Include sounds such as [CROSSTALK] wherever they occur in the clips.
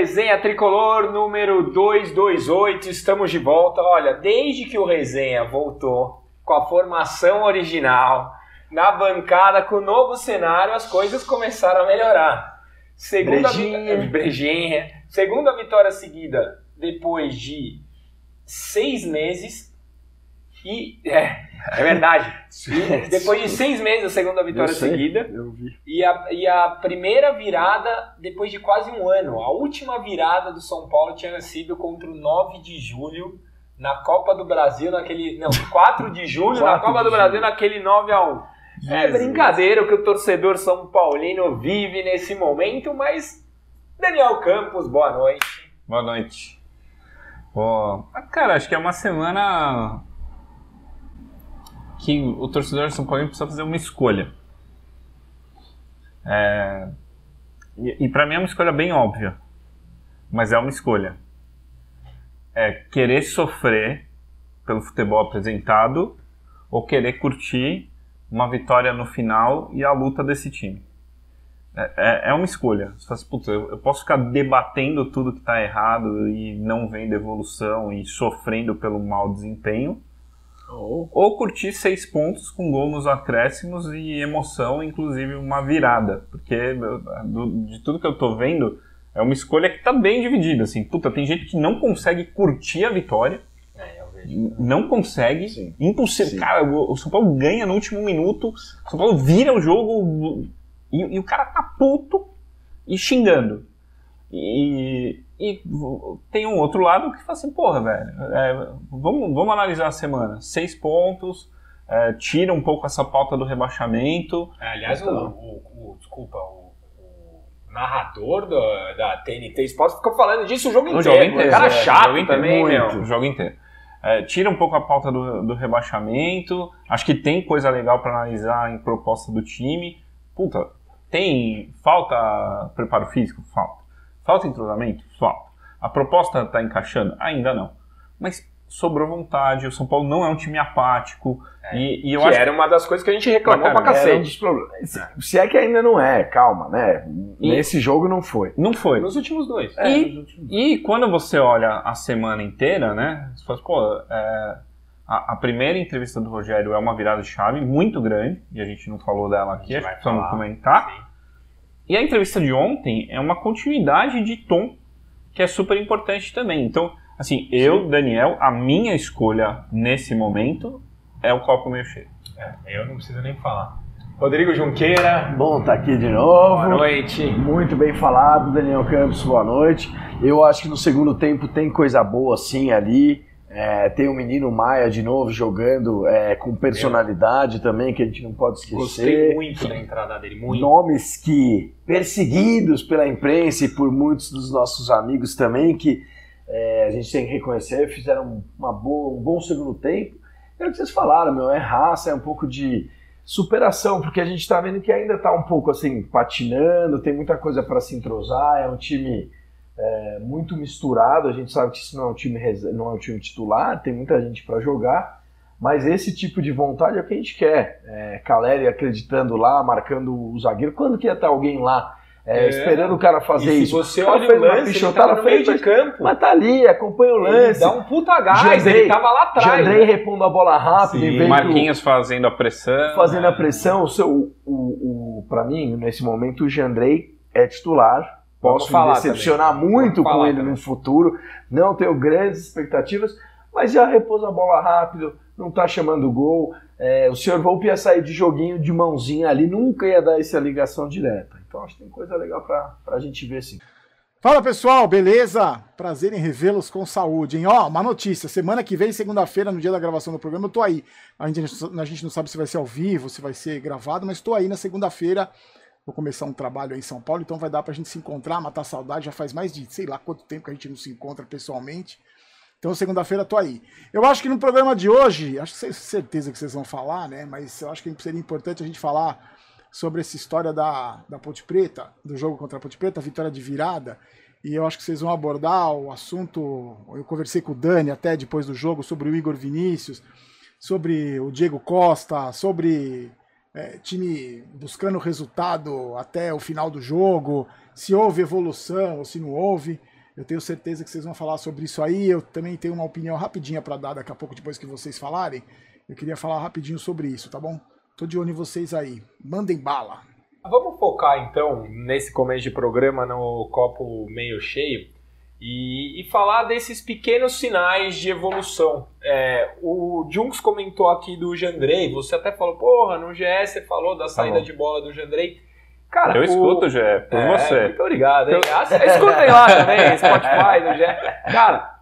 Resenha Tricolor número 228, estamos de volta. Olha, desde que o Resenha voltou com a formação original, na bancada, com o novo cenário, as coisas começaram a melhorar. Segunda Brejinha. vi- [LAUGHS] Brejinha. Segunda vitória seguida depois de seis meses. E. É, é verdade. [LAUGHS] E depois de seis meses, a segunda vitória Eu sei, seguida. Eu vi. E a, e a primeira virada depois de quase um ano. A última virada do São Paulo tinha sido contra o 9 de julho na Copa do Brasil, naquele. Não, [LAUGHS] 4 de julho na 4 Copa de do Brasil, julho. naquele 9 a 1 É Jesus. brincadeira o que o torcedor São Paulino vive nesse momento, mas. Daniel Campos, boa noite. Boa noite. Ah, cara, acho que é uma semana que o torcedor de São Paulo precisa fazer uma escolha. É, E, e para mim é uma escolha bem óbvia, mas é uma escolha. É querer sofrer pelo futebol apresentado ou querer curtir uma vitória no final e a luta desse time. É, é- é uma escolha. Você fala assim, "Putz, eu, eu posso ficar debatendo tudo que está errado e não vendo evolução e sofrendo pelo mau desempenho, Oh, ou curtir seis pontos com gol nos acréscimos e emoção, inclusive uma virada. Porque do- de tudo que eu tô vendo, é uma escolha que tá bem dividida. Assim, puta, tem gente que não consegue curtir a vitória, É, eu vejo. não consegue, Sim. impossível. Sim. Cara, o o São Paulo ganha no último minuto, o São Paulo vira o jogo e, e o cara tá puto e xingando. E, e tem um outro lado que fala assim, porra, velho, é, vamos, vamos analisar a semana. Seis pontos, é, tira um pouco essa pauta do rebaixamento. É, aliás, o, Então. o- o- desculpa, o, o narrador da, da TNT Sports ficou falando disso o jogo O inteiro. jogo inteiro. Cara é, chato o inteiro, também, muito, meu. O jogo inteiro. É, tira um pouco a pauta do, do rebaixamento. Acho que tem coisa legal para analisar em proposta do time. Puta, tem. Falta preparo físico? Falta. Falta entrosamento? Falta. A proposta tá encaixando? Ainda não. Mas sobrou vontade. O São Paulo não é um time apático. E, e eu que acho era uma das coisas que a gente reclamou Pra pra, era um cacete. dos problemas. Se, se é que ainda não é, calma, né? E- Nesse jogo não foi. não foi. Nos últimos dois. É, E- nos últimos- E quando você olha a semana inteira, né? Você fala, assim, pô, é, a, a primeira entrevista do Rogério é uma virada de chave muito grande, e a gente não falou dela aqui, A gente acho que precisamos comentar. Sim. E a entrevista de ontem é uma continuidade de tom que é super importante também. Então, assim, eu, Daniel, a minha escolha nesse momento é o copo meio cheio. Eu não preciso nem falar. Rodrigo Junqueira, Bom, tá aqui de novo. boa noite. Muito bem falado, Daniel Campos, boa noite. Eu acho que no segundo tempo tem coisa boa sim ali. É, tem o menino Maia de novo jogando é, com personalidade também, que a gente não pode esquecer. Gostei muito da entrada dele, muito. Nomes que, perseguidos pela imprensa e por muitos dos nossos amigos também, que é, a gente tem que reconhecer, fizeram uma boa, um bom segundo tempo. É o que vocês falaram, meu, é raça, é um pouco de superação, porque a gente está vendo que ainda está um pouco assim, patinando, tem muita coisa para se entrosar, é um time é, muito misturado, a gente sabe que isso não é um time, não é um time titular, tem muita gente para jogar, mas esse tipo de vontade é o que a gente quer. É, Caleri acreditando lá, marcando o zagueiro. Quando que ia estar alguém lá é, É. esperando o cara fazer e se isso? você O olha fez o lance, ele tava no meio de campo. Mas tá ali, acompanha o Ele lance. dá um puta gás, Jandrei- ele tava lá atrás. Jandrei né? repondo a bola rápido, Sim. Marquinhos fazendo a pressão. fazendo a né? pressão. O seu, o, o, para mim, nesse momento, o Jandrei é titular. Posso me decepcionar muito Vamos com ele também. no futuro. Não tenho grandes expectativas, mas já repôs a bola rápido, não tá chamando gol. É, o senhor Volpe ia sair de joguinho de mãozinha ali, nunca ia dar essa ligação direta. Então acho que tem coisa legal pra, pra gente ver sim. Fala pessoal, beleza? Prazer em revê-los com saúde, hein? Ó, uma notícia: semana que vem, segunda-feira, no dia da gravação do programa, eu tô aí. A gente, a gente não sabe se vai ser ao vivo, se vai ser gravado, mas tô aí na segunda-feira. Vou começar um trabalho aí em São Paulo, então vai dar pra gente se encontrar, matar saudade. Já faz mais de sei lá quanto tempo que a gente não se encontra pessoalmente. Então, segunda-feira, tô aí. Eu acho que no programa de hoje, acho que certeza que vocês vão falar, né? Mas eu acho que seria importante a gente falar sobre essa história da, da Ponte Preta, do jogo contra a Ponte Preta, a vitória de virada. E eu acho que vocês vão abordar o assunto. Eu conversei com o Dani até depois do jogo sobre o Igor Vinícius, sobre o Diego Costa, sobre é, time buscando resultado até o final do jogo, se houve evolução ou se não houve. Eu tenho certeza que vocês vão falar sobre isso aí. Eu também tenho uma opinião rapidinha para dar daqui a pouco, depois que vocês falarem. Eu queria falar rapidinho sobre isso, tá bom? Tô de olho em vocês aí. Mandem bala. Vamos focar então nesse começo de programa no copo meio cheio e, e falar desses pequenos sinais de evolução. É, o Junks comentou aqui do Jandrei, você até falou, porra, no GS você falou da saída bom. de bola do Jandrei. Cara, Eu o- escuto, Gé, por É, você. Muito obrigado, hein? Ah, Escutem lá também, Spotify, do GS. Cara,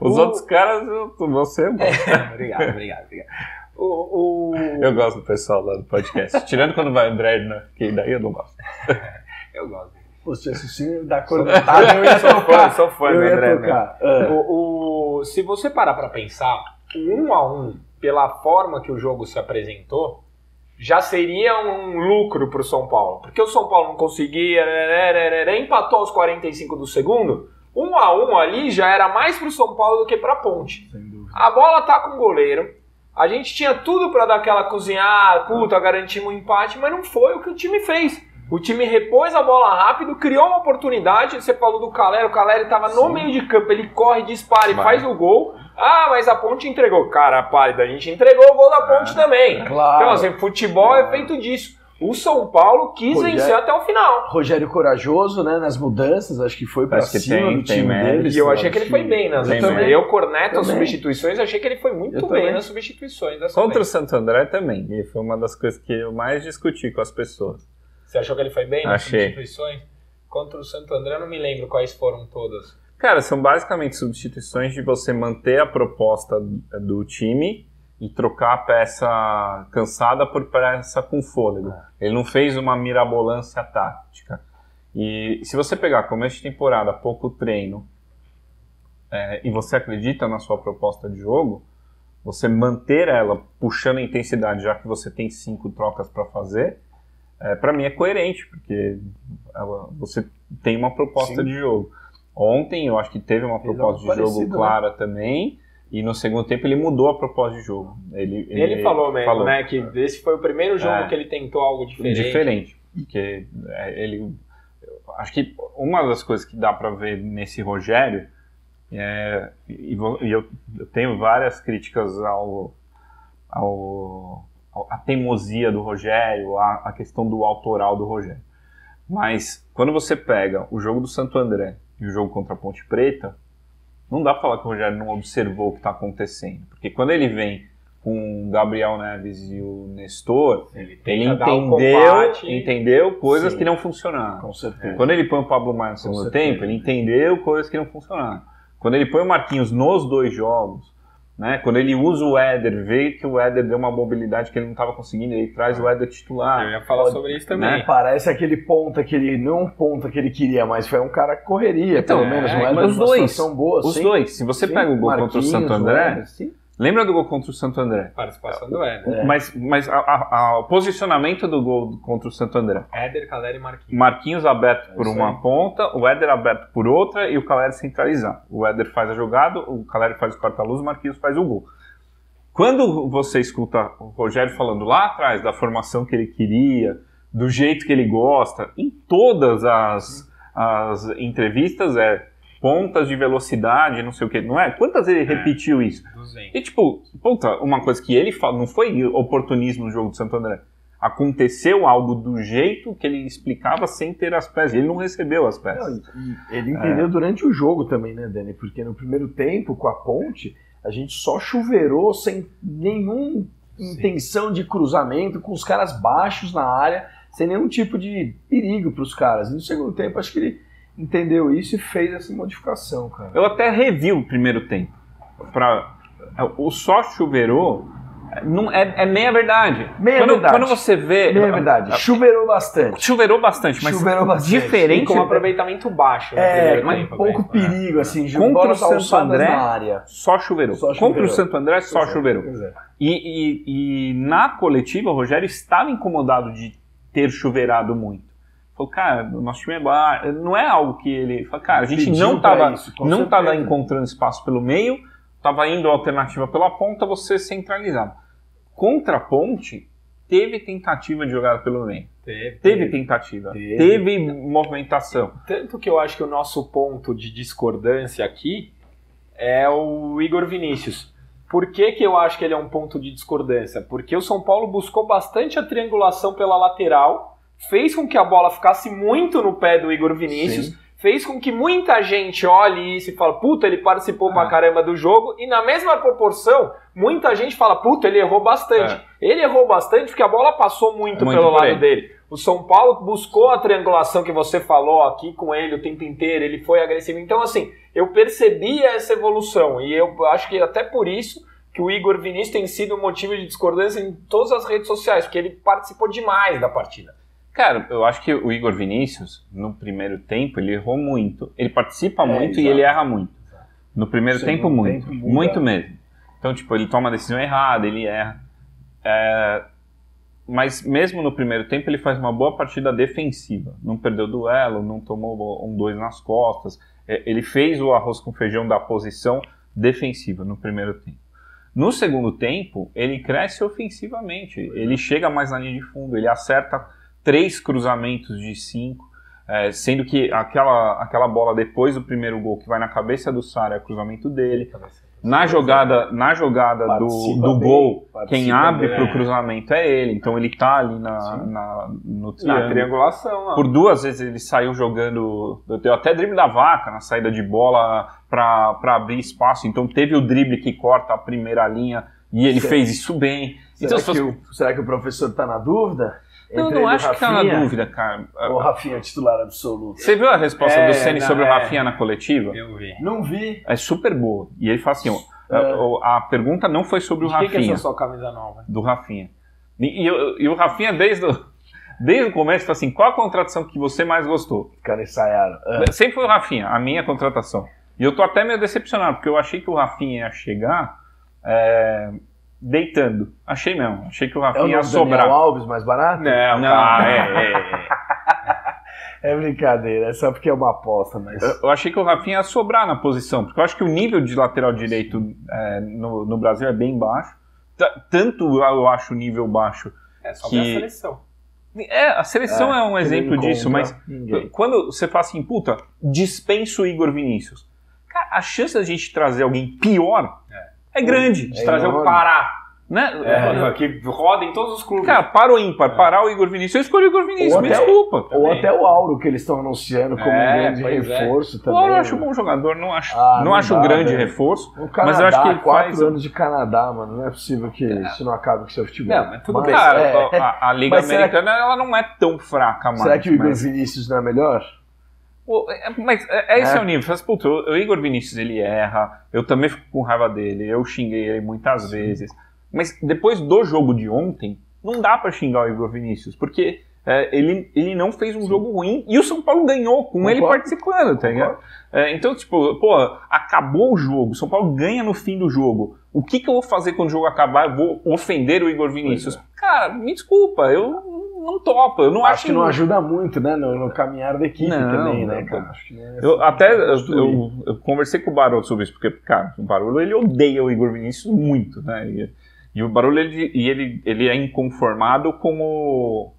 Os o- outros caras, eu- você. [LAUGHS] obrigado, obrigado, obrigado. O, o- Eu gosto do pessoal lá do podcast. Tirando quando vai o André, né? Que daí eu não gosto. [LAUGHS] Eu gosto. Pô, se assistir da cornetada, eu ia [LAUGHS] Sou fã, tocar. sou fã eu do André, né? tocar. Ah. O, o- se você parar pra pensar, o um a um, pela forma que o jogo se apresentou, já seria um lucro pro São Paulo. Porque o São Paulo não conseguia, empatou aos 45 do segundo. Um a um ali já era mais pro São Paulo do que pra Ponte. A bola tá com o goleiro. A gente tinha tudo pra dar aquela cozinhada, puta, garantimos um empate, mas não foi o que o time fez. O time repôs a bola rápido, criou uma oportunidade. Você falou do Caleri, o Caleri tava no meio de campo, ele corre, dispara e faz o gol. Ah, mas a ponte entregou. Cara, pálida, a gente entregou o gol da ponte também. Claro. Então, assim, futebol é feito disso. O São Paulo quis Rogério- vencer até o final. Rogério corajoso, né, nas mudanças, acho que foi pra Acho cima tem- do tem time mérito. deles. E eu achei que ele foi bem nas mérito. Eu corneto as substituições, achei que ele foi muito Eu bem também. nas substituições Contra o. Santo André também. E foi uma das coisas que eu mais discuti com as pessoas. Você achou que ele foi bem nas Achei. substituições? Contra o Santo André, eu não me lembro quais foram todas. Cara, são basicamente substituições de você manter a proposta do time e trocar a peça cansada por peça com fôlego. Ele não fez uma mirabolância tática. E se você pegar começo de temporada, pouco treino, é, e você acredita na sua proposta de jogo, você manter ela puxando a intensidade, já que você tem cinco trocas para fazer, é, para mim é coerente, porque ela- você tem uma proposta Sim. de jogo. Ontem eu acho que teve uma proposta de algo jogo parecido, né? clara também, e no segundo tempo ele mudou a proposta de jogo. Ele, Ele, falou mesmo, falou. né? Que esse foi o primeiro jogo É. que ele tentou algo diferente. diferente. Porque é, ele. Acho que uma das coisas que dá para ver nesse Rogério, é, e, e eu, eu tenho várias críticas ao, ao, à teimosia do Rogério, à, à questão do autoral do Rogério. Mas quando você pega o jogo do Santo André e o jogo contra a Ponte Preta, não dá pra falar que o Rogério não observou o que está acontecendo. Porque quando ele vem com o Gabriel Neves e o Nestor, Ele, ele entendeu, combate. entendeu coisas Sim. que não funcionaram. Com certeza. Quando ele põe o Pablo Maia no segundo tempo, ele entendeu coisas que não funcionaram. Quando ele põe o Marquinhos nos dois jogos, né? Quando ele usa o Éder, vê que o Éder deu uma mobilidade que ele não estava conseguindo, ele traz o Éder Eu titular. ia falar sobre isso também. Né? Parece aquele ponta que ele, não um ponta que ele queria, mas foi um cara que correria, Então, pelo menos, é, não é? mas os dois, situação boa, Os sim. dois. Se você Sim, pega o gol contra o Santo André, Éder, sim. Lembra do gol contra o Santo André? Participação do Éder. É. Mas, mas a- a- a- o posicionamento do gol contra o Santo André. Éder, Caleri e Marquinhos. Marquinhos aberto por É isso uma aí. ponta, o Éder aberto por outra e o Caleri centralizado. O Éder faz a jogada, o Caleri faz o corta-luz, o Marquinhos faz o gol. Quando você escuta o Rogério falando lá atrás da formação que ele queria, do jeito que ele gosta, em todas as, as entrevistas é pontas de velocidade, não sei o que, não é? Quantas ele repetiu isso? 200. E tipo, puta, uma coisa que ele fala, não foi oportunismo no jogo do Santo André. Aconteceu algo do jeito que ele explicava sem ter as peças. Ele não recebeu as Não, peças. e ele entendeu durante o jogo também, né, Dani? Porque no primeiro tempo, com a ponte, a gente só chuveirou sem nenhuma intenção de cruzamento, com os caras baixos na área, sem nenhum tipo de perigo para os caras. E no segundo tempo, acho que ele entendeu isso e fez essa modificação, cara. Eu até revi o primeiro tempo. Pra, o só chuveirou não, é, é meia verdade. Meia quando, verdade. quando você vê. É verdade, chuveirou bastante. Chuveirou bastante, mas Chuveirou bastante. E diferente. com um aproveitamento baixo. no É, com um pouco né? perigo, assim, de Contra o Santo André, na área. Só chuveirou. Só Contra chuveirou. o Santo André, só Pois é, chuveirou. pois é. E, e- e na coletiva, o Rogério estava incomodado de ter chuveirado muito. Falou, cara, o nosso time é baixo. Não é algo que ele. Falou, cara, a gente Pediu não estava não certeza. tava encontrando espaço pelo meio, estava indo a alternativa pela ponta, você centralizava. Contra a ponte, teve tentativa de jogada pelo meio. Teve, Teve tentativa. Teve. Teve, movimentação. Tanto que eu acho que o nosso ponto de discordância aqui é o Igor Vinícius. Por que, que eu acho que ele é um ponto de discordância? Porque o São Paulo buscou bastante a triangulação pela lateral, fez com que a bola ficasse muito no pé do Igor Vinícius, fez com que muita gente olhe isso e fale, puta, ele participou pra Ah. caramba do jogo, e na mesma proporção, muita gente fala, puta, ele errou bastante. Ele errou bastante porque a bola passou muito, Muito pelo lado ele. dele. O São Paulo buscou a triangulação que você falou aqui com ele o tempo inteiro, ele foi agressivo. Então, assim, eu percebi essa evolução e eu acho que até por isso que o Igor Vinícius tem sido um motivo de discordância em todas as redes sociais, porque ele participou demais da partida. Cara, eu acho que o Igor Vinícius, no primeiro tempo, ele errou muito. Ele participa É, muito e exato. ele erra muito. No primeiro Segundo tempo, muito. tempo, muito mesmo. Então, tipo, ele toma a decisão errada, ele erra. É, Mas mesmo no primeiro tempo, ele faz uma boa partida defensiva. Não perdeu duelo, não tomou um dois nas costas. É, Ele fez o arroz com feijão da posição defensiva no primeiro tempo. No segundo tempo, ele cresce ofensivamente. Ele chega mais na linha de fundo, ele acerta três cruzamentos de cinco, é, sendo que aquela, aquela bola depois do primeiro gol que vai na cabeça do Sara é cruzamento dele. Na jogada, na jogada do, do gol, quem abre para o cruzamento é ele. Então ele tá ali na, na- no Na triangulação, ó. Por duas vezes ele saiu jogando. Deu até drible da vaca na saída de bola para abrir espaço. Então teve o drible que corta a primeira linha e ele fez isso bem. Será, Então, se que fosse- o, será que o professor tá na dúvida? Não, não ele e o acho que tá na Rafinha? dúvida, cara. O Rafinha é titular absoluto? Você viu a resposta É, do Ceni sobre o é. Rafinha na coletiva? Eu vi. Não vi. É super boa. E ele fala assim: ó, É. a, a pergunta não foi sobre o De quem que é Rafinha. essa sua camisa nova? do Rafinha. E, e o- e o Rafinha, desde o, desde o começo, fala assim: qual a contratação que você mais gostou? Os caras ensaiaram. Sempre foi o Rafinha, a minha contratação. E eu tô até meio decepcionado, porque eu achei que o Rafinha ia chegar é, deitando. Achei mesmo. Achei que o É o Rafinha ia do Daniel sobrar. Alves mais barato? Não, Não, cara, é, é, é. [LAUGHS] É brincadeira, é só porque é uma aposta, mas. Eu, eu achei que o Rafinha ia sobrar na posição, porque eu acho que o nível de lateral direito é, no, no Brasil é bem baixo. T- Tanto eu acho o nível baixo. É só Que- ver a seleção. É, a seleção é, um ele exemplo disso, mas Ninguém. Quando você fala assim, puta, dispensa o Igor Vinícius. Cara, a chance da gente trazer alguém pior é, grande. De trazer o enorme. Pará. Né? É, que roda em todos os clubes. Cara, para o ímpar, parar o Igor Vinícius, eu escolhi o Igor Vinícius, Ou me até- desculpa. Ou também. até o Auro, que eles estão anunciando como É, um grande é. reforço O também. Auro eu acho um né? bom jogador, não acho, Ah, não não acho dá, grande velho. reforço. O Canadá, Mas eu acho que ele quatro faz- anos de Canadá, mano. Não é possível que isso não acabe com seu futebol. Não, mas tudo bem. Cara, é. a, a Liga Mas Americana ela não é tão fraca mais. Será que o Igor mas- Vinícius não é melhor? Pô, é- Mas é, é esse É. é o nível. Faz, puta, o o Igor Vinícius ele erra, eu também fico com raiva dele, eu xinguei ele muitas vezes. Mas depois do jogo de ontem, não dá pra xingar o Igor Vinícius, porque é, ele, ele não fez um jogo ruim e o São Paulo ganhou com ele Concordo. participando, tá ligado? É, então, tipo, pô, acabou o jogo, o São Paulo ganha no fim do jogo. O que, que eu vou fazer quando o jogo acabar? Eu vou ofender o Igor Vinícius? Cara, me desculpa, eu não topo, eu não acho, Acho que não ajuda muito, né? No, no caminhar da equipe Não, também, né, cara? É Eu até eu, eu- conversei com o Barolo sobre isso, porque, cara, o Barolo ele odeia o Igor Vinícius muito, né? E, e o Barolo ele, e ele, ele é inconformado com o,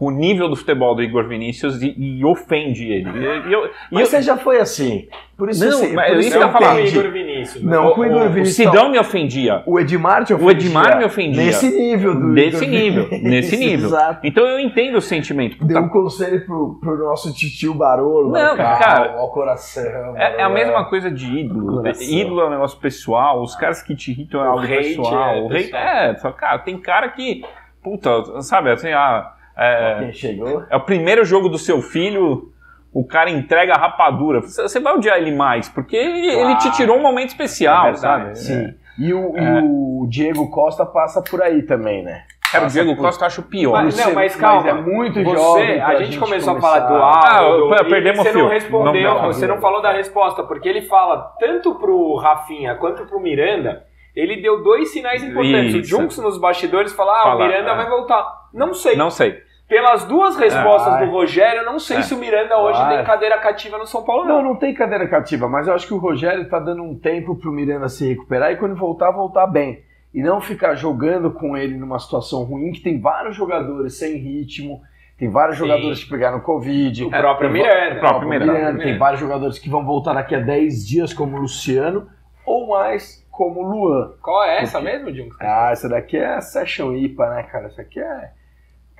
o nível do futebol do Igor Vinícius e, e ofende ele. E, eu, Mas eu- você já foi assim. Por isso Não, você, mas por isso eu eu ia falar. entendi. Igor Vinícius. né? Não, com o Igor o, o Vinícius. Sidão me ofendia. O Edmar te ofendia. O Edmar me ofendia. Nesse nível do Nesse Igor nível, Vinícius, nesse nível. Exato. Então eu entendo o sentimento. Deu um conselho pro, pro nosso titio Barolo. Não, calma, cara, Ao coração. É, é a Barolo, mesma coisa de ídolo. Ídolo é um negócio pessoal, os caras que te irritam é O algo pessoal. é o pessoal. é, só, cara, tem cara que, puta, sabe, assim, ah, é, Quem chegou? é o primeiro jogo do seu filho, o cara entrega a rapadura. Você vai odiar ele mais, porque ele, Claro. ele te tirou um momento especial, É verdade, sabe? Sim. E o, É. e o Diego Costa passa por aí também, né? Cara, o Diego por- Costa eu acho pior. Mas, não, mas calma. é muito você, jovem a gente, começou a falar do começar. Aldo. Ah, perdemos você o fio. não respondeu, Não, não, você não. falou da resposta, porque ele fala tanto pro Rafinha quanto pro Miranda. Ele deu dois sinais importantes. Isso. O Junks nos bastidores fala: ah, o Miranda é. vai voltar. Não sei. Não sei. Pelas duas respostas É. do Rogério, eu não sei É. se o Miranda hoje Vai. tem cadeira cativa no São Paulo, Não, não. não tem cadeira cativa, mas eu acho que o Rogério tá dando um tempo pro Miranda se recuperar e quando voltar, voltar bem. e não ficar jogando com ele numa situação ruim, que tem vários jogadores sem ritmo, tem vários Sim. jogadores que pegaram Covid. O próprio tem- Miranda. o próprio Miranda. Tem vários jogadores que vão voltar daqui a 10 dias, como o Luciano, ou mais como o Luan. Qual é essa Porque- mesmo, Jung? Ah, essa daqui é a Session IPA, né, cara? Essa aqui é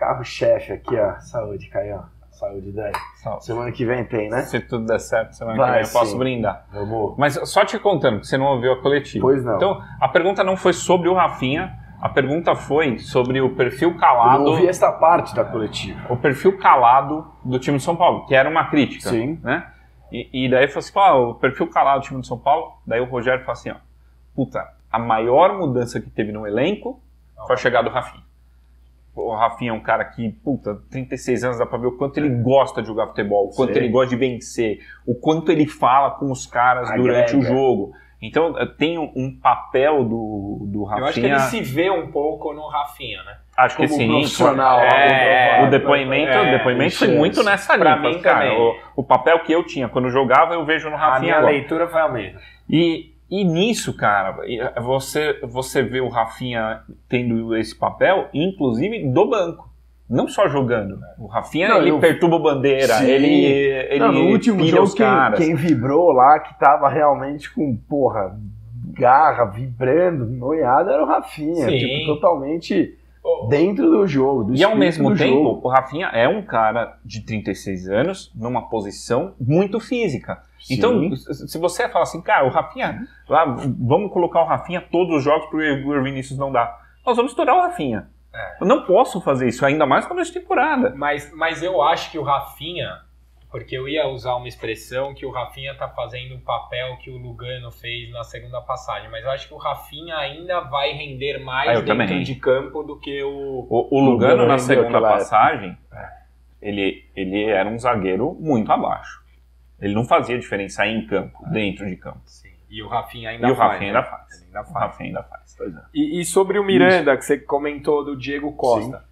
carro-chefe aqui, ó. Saúde, Caio. Saúde, Dani. Saúde. Semana que vem tem, né? Se tudo der certo, semana Vai, que vem eu posso sim. brindar. Vamos. Mas só te contando, que você não ouviu a coletiva. Pois não. Então, a pergunta não foi sobre o Rafinha, a pergunta foi sobre o perfil Eu calado. não ouvi esta parte da coletiva. o perfil calado do time de São Paulo, que era uma crítica. Sim. Né? E, e daí falou assim: pô, o perfil calado do time de São Paulo. Daí o Rogério falou assim: ó, puta, a maior mudança que teve no elenco foi a chegada do Rafinha. O Rafinha é um cara que, puta, 36 anos dá pra ver o quanto ele gosta de jogar futebol, o quanto Sim. ele gosta de vencer, o quanto ele fala com os caras durante o Agrega. jogo. Então tem um, papel do, do Rafinha. Eu acho que ele se vê um pouco no Rafinha, né? Acho que Como sim. profissional. É, o o depoimento, é, o depoimento foi muito nessa Pra linha. mim cara, o, o papel que eu tinha quando jogava, eu vejo no A Rafinha minha agora. leitura foi a mesma. E, e nisso, cara, eh, você, você vê o Rafinha tendo esse papel, inclusive do banco. Não só jogando. O Rafinha, Não, ele eu- perturba a bandeira, Sim. ele, ele Não, no último jogo, os caras. quem, quem vibrou lá, que tava realmente com, porra, garra, vibrando, noiado, era o Rafinha. Sim. Tipo, totalmente dentro do jogo. Do E ao mesmo do tempo, jogo. o Rafinha é um cara de 36 anos, numa posição muito física. Sim. Então, se você fala assim, cara, o Rafinha, lá, vamos colocar o Rafinha todos os jogos pro Igor Vinícius não dá. Nós vamos estourar o Rafinha. É. Eu não posso fazer isso, ainda mais quando é de temporada. Mas, mas eu acho que o Rafinha, porque eu ia usar uma expressão que o Rafinha tá fazendo o papel que o Lugano fez na segunda passagem, mas eu acho que o Rafinha ainda vai render mais Ah, dentro também. de campo do que o. O, o Lugano, Lugano na segunda passagem, ele, ele era um zagueiro muito abaixo. Ele não fazia diferença em campo, dentro de campo. Sim. E o Rafinha ainda E o faz. Rafinha né? ainda faz. Ele ainda O faz. Rafinha ainda faz. E, e sobre o Miranda, que você comentou do Diego Costa.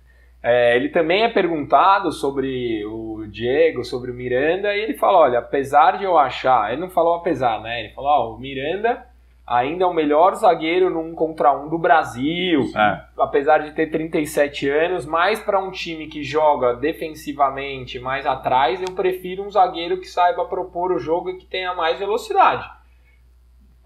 É, ele também é perguntado sobre o Diego, sobre o Miranda, e ele fala: olha, apesar de eu achar, ele não falou apesar, né? Ele falou: ó, o Miranda ainda é o melhor zagueiro num contra um do Brasil, É. apesar de ter 37 anos, mas para um time que joga defensivamente mais atrás, eu prefiro um zagueiro que saiba propor o jogo e que tenha mais velocidade.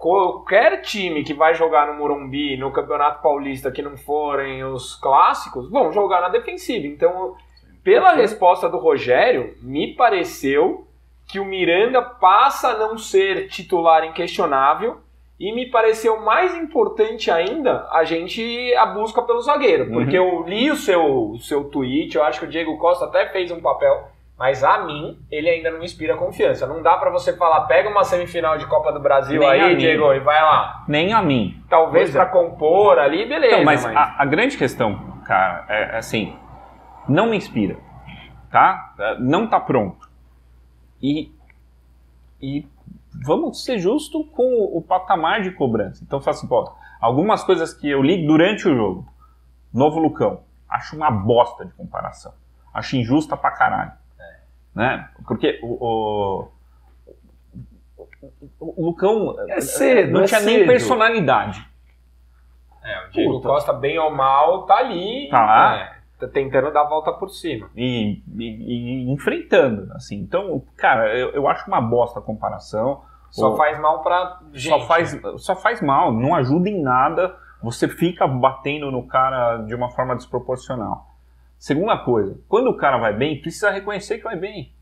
Qualquer time que vai jogar no Morumbi, no Campeonato Paulista, que não forem os clássicos, vão jogar na defensiva. Então, pela resposta do Rogério, me pareceu que o Miranda passa a não ser titular inquestionável e me pareceu mais importante ainda a gente a busca pelo zagueiro, porque eu li o seu, o seu tweet, eu acho que o Diego Costa até fez um papel, mas a mim ele ainda não inspira confiança. Não dá pra você falar, pega uma semifinal de Copa do Brasil Nem aí. Diego, e vai lá. Nem a mim. Talvez Pois é. pra compor ali, beleza. Então, mas mas- A, a grande questão, cara, é assim, não me inspira, tá? É, Não tá pronto. E, e vamos ser justos com o, o patamar de cobrança. Então, fala assim, pô, algumas coisas que eu li durante o jogo. Novo Lucão, acho uma bosta de comparação. Acho injusta pra caralho. Né? Porque o, o, o- Lucão É cedo, não é tinha nem personalidade. É, o Diego Puta. Costa, bem ou mal, tá ali. Tá lá. né, tentando dar a volta por cima. e, e- e enfrentando, assim. Então, cara, eu, eu acho uma bosta a comparação. Só O- faz mal pra gente. só faz, só faz mal, não ajuda em nada. Você fica batendo no cara de uma forma desproporcional. Segunda coisa, quando o cara vai bem, precisa reconhecer que vai bem.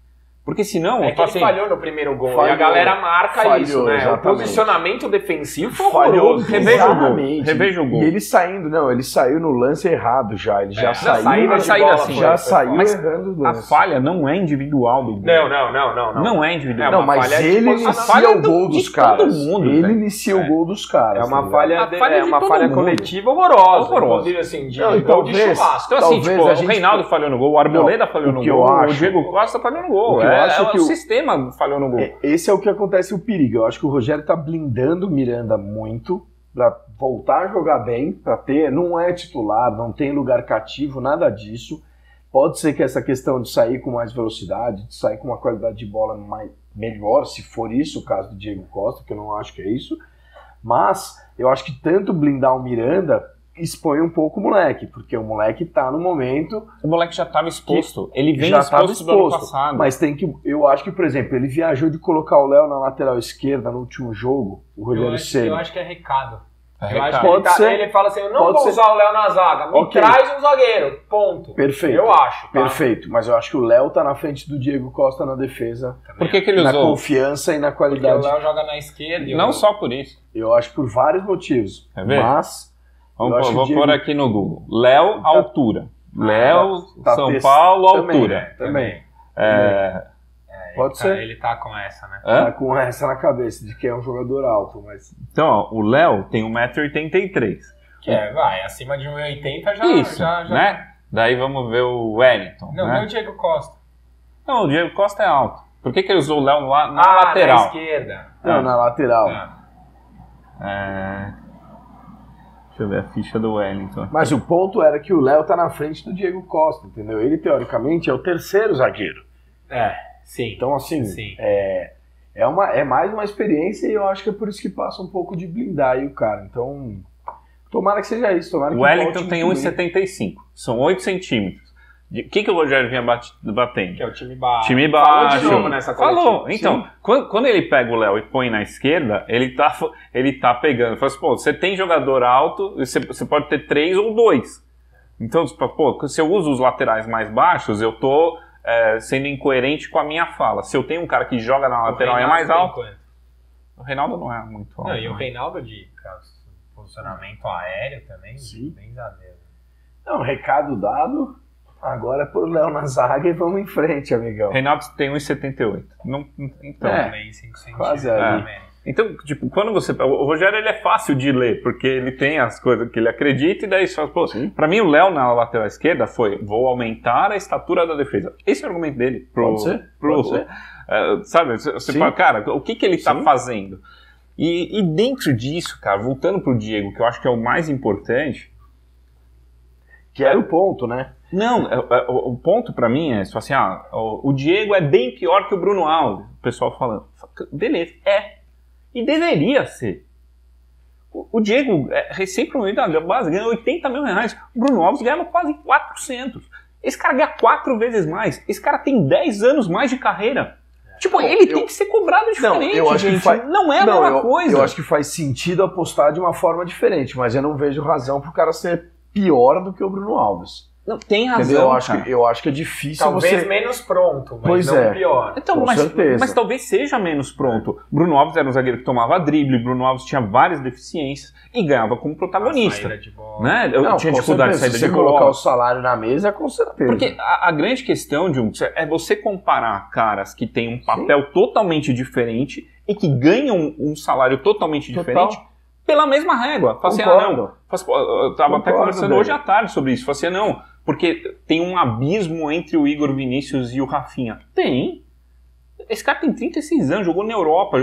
Porque senão, É que falo ele assim, falhou no primeiro gol. Falhou. e a galera marca Falhou, isso, né? O exatamente. posicionamento defensivo foi Falhou horroroso. Reveja o gol. Reveja o gol. E ele saindo, não, ele saiu no lance errado já. Ele já É, saiu, saída de saída bola assim, já foi saiu Mas errando o a lance. falha não é individual do gol. Não, não, não, não. Não, Não é individual. É Não, uma mas de ele posicionamento. inicia A o gol dos caras. mundo, ele velho. inicia É. o gol dos caras. É tá uma ligado? falha, A de- falha é uma falha coletiva horrorosa. Horrorosa. Inclusive, assim, de, Não, gol de talvez- churrasco. Então, assim, Talvez tipo, a o Reinaldo falhou no gol, o Arboleda falhou o no que eu gol, o Diego Costa falhou no gol. Eu é, acho é que o o- sistema falhou no gol. É, Esse é o que acontece o perigo. Eu acho que o Rogério tá blindando o Miranda muito pra voltar a jogar bem, pra ter, não é titular, não tem lugar cativo, nada disso. Pode ser que essa questão de sair com mais velocidade, de sair com uma qualidade de bola mais, melhor, se for isso o caso do Diego Costa, que eu não acho que é isso. Mas eu acho que tanto blindar o Miranda expõe um pouco o moleque, porque o moleque tá no momento O moleque já estava exposto. Ele vem já estava exposto, do ano exposto. passado. Mas tem que. Eu acho que, por exemplo, ele viajou de colocar o Léo na lateral esquerda no último jogo, o Eu Rogério Ceni. eu acho que é recado. É Eu acho recado. que ele, tá- ser. ele fala assim: eu não vou ser. usar o Léo na zaga, me Ok. traz um zagueiro. Ponto. Perfeito. Eu acho. Tá? Perfeito. Mas eu acho que o Léo tá na frente do Diego Costa na defesa, Por que, que ele na usou? confiança e na Porque o qualidade. Léo joga na esquerda. e Não só por isso. Eu acho por vários motivos. Quer ver? Mas Eu Vamos que vou pôr aqui no Google. Léo, altura. Léo, tá São test- Paulo, também, altura. Também. É, É, Pode ele tá- ser. Ele tá com essa, né? hã? Tá com essa na cabeça de que é um jogador alto, mas Então, ó, o Léo tem 1,83m. Que é, vai, acima de 1,80 já. Isso, já, já... né? Daí vamos ver o Wellington. Não, né? não o Diego Costa. Não, o Diego Costa é alto. Por que, que ele usou o Léo lá na ah, Na lateral? esquerda. não, Ah. na lateral. Ah, É, Deixa eu ver a ficha do Wellington. Mas o ponto era que o Léo tá na frente do Diego Costa, entendeu? Ele teoricamente é o terceiro zagueiro. É, sim. Então assim, Sim. é é uma é mais uma experiência e eu acho que é por isso que passa um pouco de blindar aí o cara. Então, tomara que seja isso, tomara que O Wellington tem muito bem. 1,75. São 8 centímetros. O que, que o Rogério vinha bate- batendo? Que é o time baixo. Time Falou baixo. de novo nessa Falou. coletiva. Então, quando, quando ele pega o Léo e põe na esquerda, ele tá, ele tá pegando. Fala assim, pô, você tem jogador alto, você, você pode ter três ou dois. Então, fala, pô, se eu uso os laterais mais baixos, eu tô é, sendo incoerente com a minha fala. Se eu tenho um cara que joga na lateral e é mais alto, o Reinaldo não é muito alto. Não, e o né? Reinaldo de posicionamento aéreo também, Sim. bem zagueiro. Não, recado dado. Agora é pro Léo na zaga e vamos em frente, amigão. Reinaldo tem 1,78. Não, então, É, também 5 centímetros. quase ali. também. Então, tipo, quando você. O Rogério ele é fácil de ler, porque ele tem as coisas que ele acredita, e daí você fala, pô, Sim. pra mim o Léo na lateral esquerda foi: vou aumentar a estatura da defesa. Esse é o argumento dele. Pro, Pode ser, pro- pode ser. é, sabe, você Sim. fala, cara, o que, que ele tá Sim. fazendo? E, e dentro disso, cara, voltando pro Diego, que eu acho que é o mais importante, Que era o ponto, né? não, é- é- o, o ponto pra mim é só assim, ah, o, Diego é bem pior que o Bruno Alves. O pessoal falando, beleza, é. E deveria ser. O, Diego, é, recém-promovido da base, ganha 80 mil reais. O Bruno Alves ganhava quase 400. Esse cara ganha quatro vezes mais. Esse cara tem 10 anos mais de carreira. Tipo, Pô, ele eu- tem que ser cobrado diferente, eu acho que gente. faz- Não é a não, mesma eu, coisa. eu acho que faz sentido apostar de uma forma diferente, mas eu não vejo razão pro cara ser pior do que o Bruno Alves. Não, tem razão, Entendeu? Eu acho, cara. que, eu acho que é difícil Talvez você. menos pronto, mas Pois não é. pior. Então, Com mas, certeza. mas talvez seja menos pronto. Bruno Alves era um zagueiro que tomava drible, Bruno Alves tinha várias deficiências e ganhava como A protagonista. saída de bola. Né? Eu Não, tinha dificuldade de certeza, saída se de você colocar bola. o salário na mesa, com certeza. Porque a, a grande questão de um é você comparar caras que têm um papel totalmente diferente e que ganham um salário totalmente Total. diferente pela mesma régua. Fala assim, ah, não. Eu tava até conversando hoje à tarde sobre isso. Fala assim, não, porque tem um abismo entre o Igor Vinícius e o Rafinha. Tem. Esse cara tem 36 anos, jogou na Europa,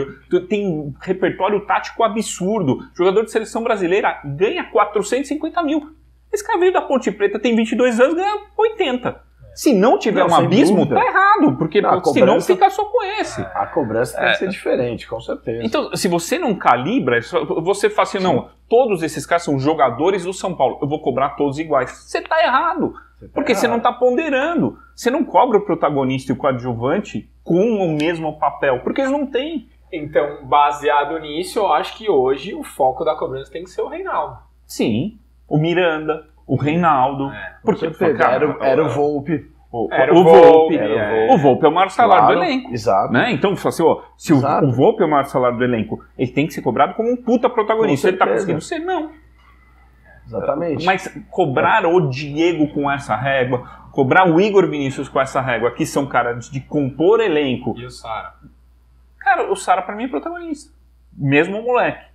tem repertório tático absurdo. Jogador de seleção brasileira ganha 450 mil. Esse cara veio da Ponte Preta, tem 22 anos, ganha 80. Se não tiver Não, um abismo, dúvida. tá errado, porque Não, a senão cobrança- fica só com esse. A cobrança tem que ser diferente, com certeza. Então, se você não calibra, só- você fala assim, não, todos esses caras são jogadores do São Paulo, eu vou cobrar todos iguais. Você tá errado, Você tá porque você não errado. tá ponderando. Você não cobra o protagonista e o coadjuvante com o mesmo papel, porque eles não têm. Então, baseado nisso, eu acho que hoje o foco da cobrança tem que ser o Reinaldo. Sim, o Miranda, o Reinaldo. É, porque, certeza, cara, era, era o Volpe. o, Era o o Volpe. Volpe, Era o é. Volpe. O Volpe é o maior salário Claro, do elenco. Exato. Né? Então, fala assim, ó, se o, Exato. o Volpe é o maior salário do elenco, ele tem que ser cobrado como um puta protagonista. Ele tá conseguindo ser, não. Exatamente. Mas cobrar o Diego com essa régua, cobrar o Igor Vinícius com essa régua, que são caras de compor elenco. E o Sara? Cara, o Sara pra mim é protagonista. Mesmo o moleque.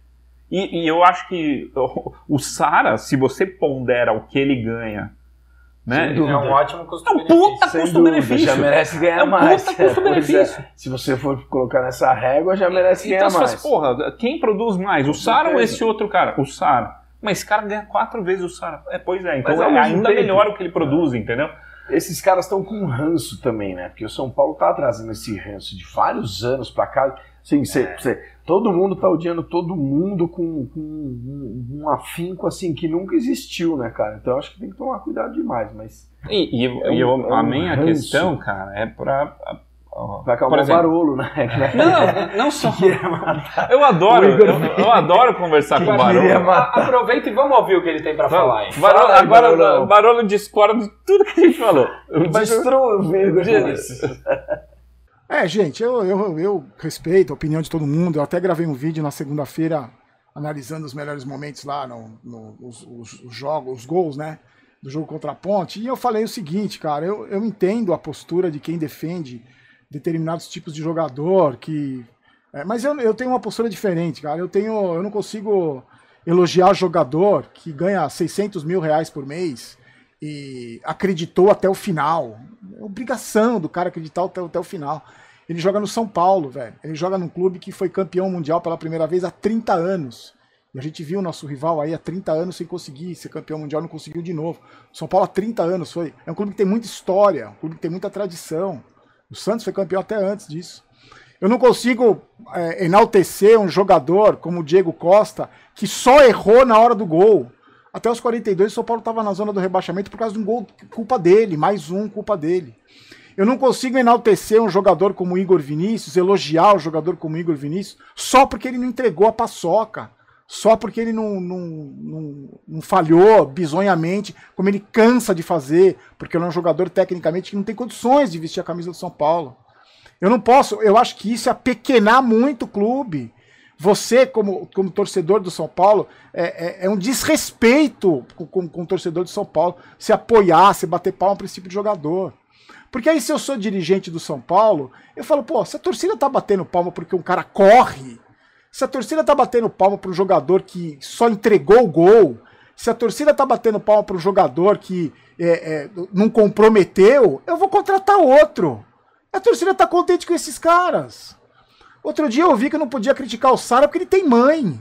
E, e eu acho que o, o Sara, se você pondera o que ele ganha, né? É um ótimo É um custo-benefício. puta custo-benefício. já merece ganhar É um mais. puta custo-benefício. É. Se você for colocar nessa régua, já merece Então ganhar fala mais. assim, porra, quem produz mais? O Sara ou esse outro cara? O Sara. Mas esse cara ganha quatro vezes o Sara. É, pois é, então é mesmo ainda tempo- melhor o que ele produz, entendeu? Esses caras estão com ranço também, né? Porque o São Paulo tá trazendo esse ranço de vários anos pra cá. Você, você- todo mundo tá odiando todo mundo com, com um, um afinco assim que nunca existiu, né, cara? Então eu acho que tem que tomar cuidado demais, mas. E, e, É e um- eu- é a um minha ranço. questão, cara, é pra. Vai por acalmar o barulho, né? [LAUGHS] Não, não só. [LAUGHS] Eu adoro, eu, eu adoro conversar com o Barolo. A- Aproveita e vamos ouvir o que ele tem pra falar aí. Barolo Fala aí, agora Barolo. o Barolo discorda de tudo que a gente falou. Destrua o Virgo. É, gente, eu, eu, eu respeito a opinião de todo mundo. Eu até gravei um vídeo na segunda-feira analisando os melhores momentos lá, no, no- os, os- os jogos, os gols, né? Do jogo contra a Ponte. E eu falei o seguinte, cara, eu, eu entendo a postura de quem defende determinados tipos de jogador, que. é, mas eu, eu tenho uma postura diferente, cara. Eu tenho. Eu não consigo elogiar jogador que ganha 600 mil reais por mês e acreditou até o final. É obrigação do cara acreditar até, até o final. Ele joga no São Paulo, velho. Ele joga num clube que foi campeão mundial pela primeira vez há 30 anos. E a gente viu o nosso rival aí há 30 anos sem conseguir ser campeão mundial, não conseguiu de novo. São Paulo há 30 anos foi. É um clube que tem muita história, um clube que tem muita tradição. O Santos foi campeão até antes disso. Eu não consigo é, enaltecer um jogador como o Diego Costa, que só errou na hora do gol. Até os 42, o São Paulo estava na zona do rebaixamento por causa de um gol, culpa dele, mais um, culpa dele. Eu não consigo enaltecer um jogador como Igor Vinícius, elogiar o jogador como Igor Vinícius, só porque ele não entregou a paçoca. Só porque ele não, não, não, não falhou bizonhamente, como ele cansa de fazer, porque ele é um jogador tecnicamente que não tem condições de vestir a camisa do São Paulo. Eu não posso, eu acho que isso é apequenar muito o clube. Você, como, como torcedor do São Paulo, é, é- é um desrespeito com, com, com o torcedor do São Paulo se apoiar, se bater palma para esse tipo de jogador. Porque aí, se eu sou dirigente do São Paulo, eu falo, pô, se a torcida tá batendo palma porque um cara corre, se a torcida tá batendo palma para um jogador que só entregou o gol, se a torcida tá batendo palma para um jogador que é, é, não comprometeu, eu vou contratar outro. A torcida tá contente com esses caras. Outro dia eu ouvi que eu não podia criticar o Sara porque ele tem mãe.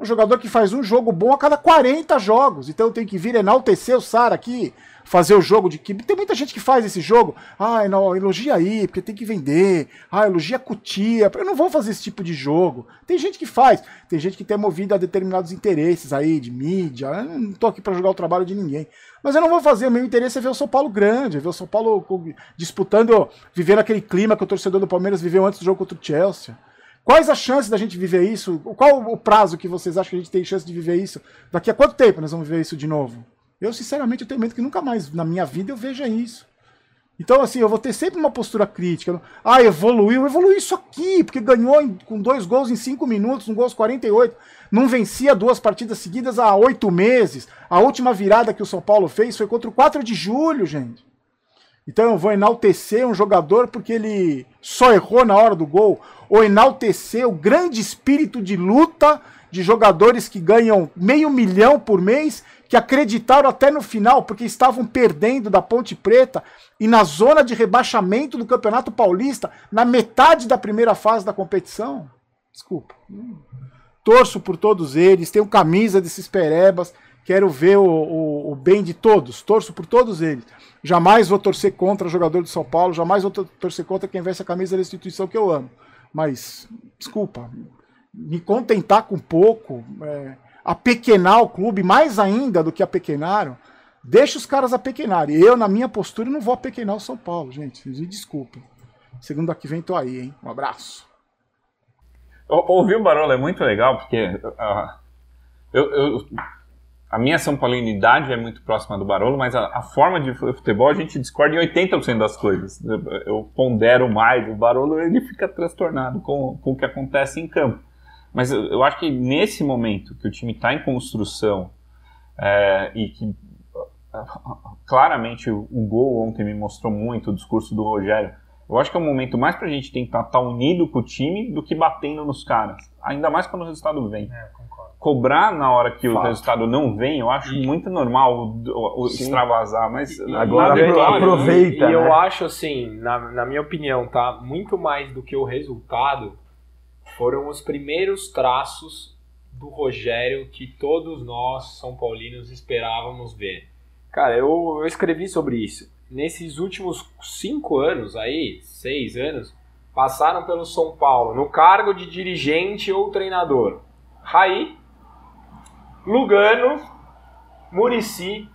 Um jogador que faz um jogo bom a cada 40 jogos. Então eu tenho que vir enaltecer o Sara aqui, fazer o jogo de que Tem muita gente que faz esse jogo. Ah, não, elogia aí, porque tem que vender. Ah, elogia cutia. Eu não vou fazer esse tipo de jogo. Tem gente que faz. Tem gente que tem movido a determinados interesses aí, de mídia. Eu não tô aqui para jogar o trabalho de ninguém. Mas eu não vou fazer. O meu interesse é ver o São Paulo grande, é ver o São Paulo disputando, vivendo aquele clima que o torcedor do Palmeiras viveu antes do jogo contra o Chelsea. Quais as chances da gente viver isso? Qual o prazo que vocês acham que a gente tem chance de viver isso? Daqui a quanto tempo nós vamos viver isso de novo? Eu, sinceramente, eu tenho medo que nunca mais na minha vida eu veja isso. Então, assim, eu vou ter sempre uma postura crítica. Ah, evoluiu, evoluiu isso aqui, porque ganhou em- com dois gols em cinco minutos, um gol aos 48. Não vencia duas partidas seguidas há oito meses. A última virada que o São Paulo fez foi contra o 4 de julho, gente. Então eu vou enaltecer um jogador porque ele só errou na hora do gol, ou enaltecer o grande espírito de luta de jogadores que ganham meio milhão por mês, que acreditaram até no final, porque estavam perdendo da Ponte Preta e na zona de rebaixamento do Campeonato Paulista, na metade da primeira fase da competição. Desculpa. Torço por todos eles, tenho camisa desses perebas, quero ver o, o, o bem de todos, torço por todos eles. Jamais vou torcer contra o jogador do São Paulo, jamais vou tor- torcer contra quem veste a camisa da instituição que eu amo. Mas, desculpa, me contentar com pouco, é, apequenar o clube mais ainda do que apequenaram, deixa os caras apequenarem. Eu, na minha postura, não vou apequenar o São Paulo, gente. Me desculpem. Segunda que vem tô aí, hein? Um abraço. Ouvir o Barolo é muito legal, porque ah, eu, eu- a minha São Paulinidade é muito próxima do Barolo, mas a, a forma de futebol a gente discorda em 80% das coisas. Eu, eu pondero mais, o Barolo ele fica transtornado com, com o que acontece em campo. Mas eu, eu acho que nesse momento que o time está em construção é, e que claramente o, o gol ontem me mostrou muito o discurso do Rogério. Eu acho que é um momento mais pra gente tentar estar unido com o time do que batendo nos caras. Ainda mais quando o resultado vem. É, concordo. Cobrar na hora que o Fato. resultado não vem, eu acho E- muito normal o, o- o extravasar, mas Agora Na verdade, aproveita, E, e eu né? acho assim, na, na minha opinião, tá? Muito mais do que o resultado, foram os primeiros traços do Rogério que todos nós, São Paulinos, esperávamos ver. Cara, eu, eu escrevi sobre isso. Nesses últimos cinco anos aí, seis anos, passaram pelo São Paulo no cargo de dirigente ou treinador? Raí, Lugano, Murici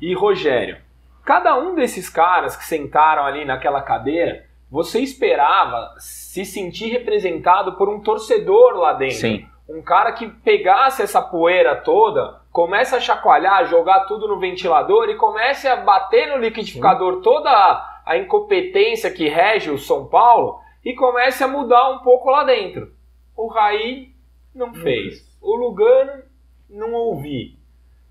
e Rogério. Cada um desses caras que sentaram ali naquela cadeira, você esperava se sentir representado por um torcedor lá dentro. Sim. Um cara que pegasse essa poeira toda, comece a chacoalhar, jogar tudo no ventilador e comece a bater no liquidificador toda a, incompetência que rege o São Paulo e comece a mudar um pouco lá dentro. O Raí não fez. O Lugano não ouvi.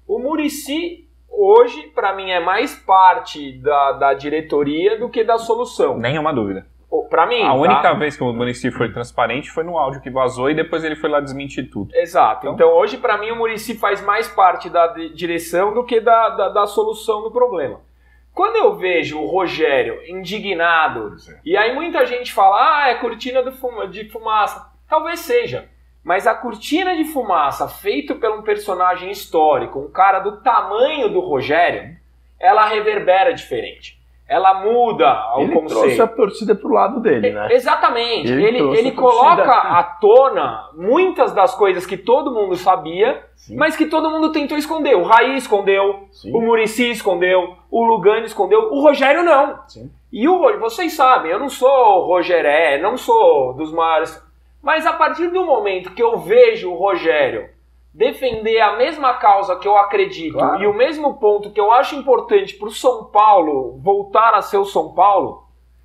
O Murici hoje, para mim, é mais parte da, da diretoria do que da solução. Nenhuma dúvida. Para mim, A tá? única vez que o município foi transparente foi no áudio que vazou e depois ele foi lá desmentir tudo. Exato. Então, hoje, para mim, o Murici faz mais parte da di- direção do que da, da, da solução do problema. Quando eu vejo o Rogério indignado, e aí muita gente fala, ah, é cortina de fumaça. Talvez seja. Mas a cortina de fumaça feita por um personagem histórico, um cara do tamanho do Rogério, ela reverbera diferente. Ela muda o Ele conceito. trouxe a torcida pro lado dele, né? Exatamente. Ele Ele, ele torcida. coloca à tona muitas das coisas que todo mundo sabia, Sim. mas que todo mundo tentou esconder. O Raí escondeu, Sim. o Murici escondeu, o Lugano escondeu, o Rogério não. Sim. E o vocês sabem, eu não sou Rogeré, não sou dos maiores. Mas a partir do momento que eu vejo o Rogério defender a mesma causa que eu acredito Claro. e o mesmo ponto que eu acho importante para o São Paulo voltar a ser o São Paulo,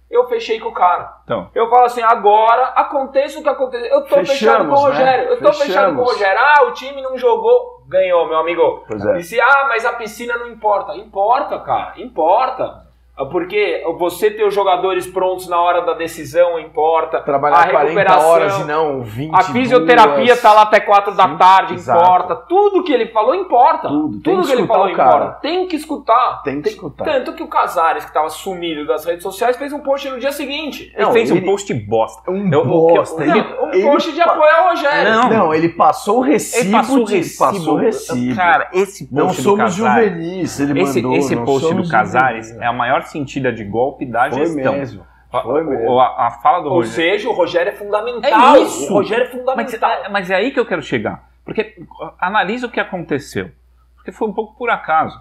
eu fechei com o cara. Então, Eu falo assim, agora aconteça o que acontecer. Eu tô Fechamos, fechado com o né? Rogério. Eu tô fechado com o Fechamos. Rogério. Ah, o time não jogou. Ganhou, meu amigo. Pois é. Disse, ah, mas a piscina não importa. Importa, cara. Importa. Ah, Porque você ter os jogadores prontos na hora da decisão importa. Trabalhar a 40 recuperação, horas e não 20 A fisioterapia tá lá até 4 da Sim, tarde, exato. importa. Tudo que ele falou importa. Tudo. Tem que que ele falou importa. Tem que escutar. Tem que escutar. Tanto que o Casares, que estava sumido das redes sociais, fez um post no dia seguinte. ele Não, fez um ele- post bosta. Um Eu- o que eu- bosta. Não, Ele, um ele post de pa- apoio ao Rogério. Não. Não, ele passou o recibo. Ele passou o de- recibo. Passou o recibo. Cara, esse post não do somos Casares, juvenis, ele esse, mandou. esse post do Casares é a maior sentida de golpe da Foi gestão. mesmo. A- Foi mesmo. A, a fala do Ou Rogério. seja, o Rogério é fundamental. É isso. O Rogério é Mas, fundamental. é- mas é aí que eu quero chegar. Porque analisa o que aconteceu. Porque foi um pouco por acaso.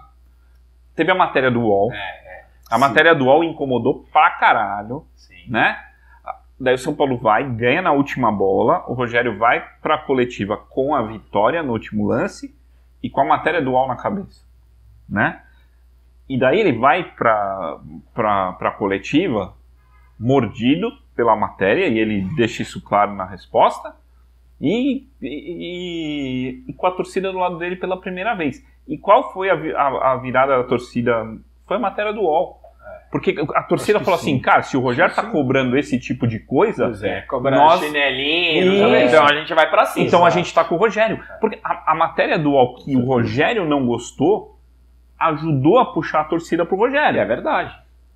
Teve a matéria do UOL. A Sim. matéria do UOL incomodou pra caralho, Sim. né? Daí o São Paulo vai, ganha na última bola, o Rogério vai pra coletiva com a vitória no último lance e com a matéria do UOL na cabeça, né? E daí ele vai pra, pra, pra coletiva mordido pela matéria, e ele deixa isso claro na resposta, e, e, e com a torcida do lado dele pela primeira vez. E qual foi a, a- a virada da torcida? Foi a matéria do UOL. Porque a torcida falou sim. assim, cara, se o Rogério Acho tá que cobrando esse tipo de coisa, é. Cobrando Nós- chinelinho, então a gente vai pra cima. então a gente tá com o Rogério. Porque a, a matéria do UOL que o Rogério não gostou ajudou a puxar a torcida pro Rogério. É verdade.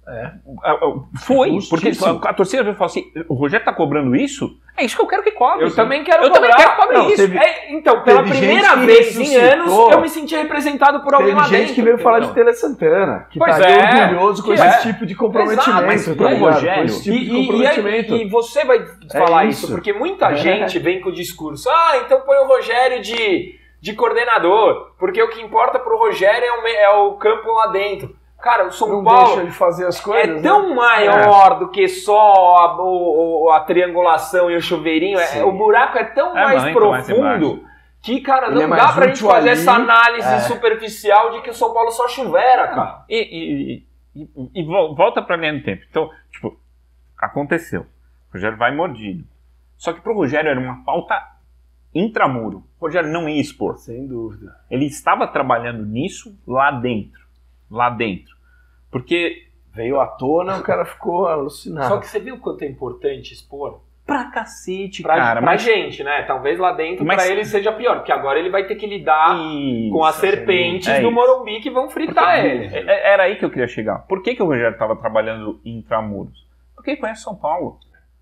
É. Ah, ah, Foi, porque a torcida veio falou assim: o Rogério tá cobrando isso? É isso que eu quero que cobre. Eu também quero Eu cobrar. também quero cobrar Não, isso. teve- É, então, pela primeira vez em anos, eu me senti representado por alguém lá gente dentro. que veio falar de entendeu? Tele Santana, que Pois tá é, orgulhoso com que esse é. tipo de comprometimento. Exato, mas tá pro ligado? Rogério- Com esse tipo E, de e- e, comprometimento. e você vai falar isso. isso. porque muita É. gente vem com o discurso, ah, então põe o Rogério de, de coordenador, porque o que importa pro Rogério é o, é o campo lá dentro. Cara, o São não Paulo deixa ele fazer as coisas. é né? tão maior do que só a, o- a triangulação e o chuveirinho, é- o buraco é tão É mais muito mais profundo que, cara, Ele não é dá pra gente fazer ali, essa análise é. superficial de que o São Paulo só chuvera, cara. E, e- e- e- e vol- volta pra linha do tempo. Então, tipo, aconteceu. O Rogério vai mordido. Só que pro Rogério era uma pauta intramuro. O Rogério não ia expor. Sem dúvida. Ele estava trabalhando nisso lá dentro. Lá dentro. Porque, Veio à tona, o cara ficou alucinado. Só que você viu quanto é importante expor? pra cacete, Pra, cara. pra mas gente, né? Talvez lá dentro Mas- pra ele seja pior, porque agora ele vai ter que lidar Isso, com as serpentes. É do. Morumbi que vão fritar Porque- ele. é- é- Era aí que eu queria chegar. Por que, que o Rogério estava trabalhando intramuros? Porque ele conhece São Paulo.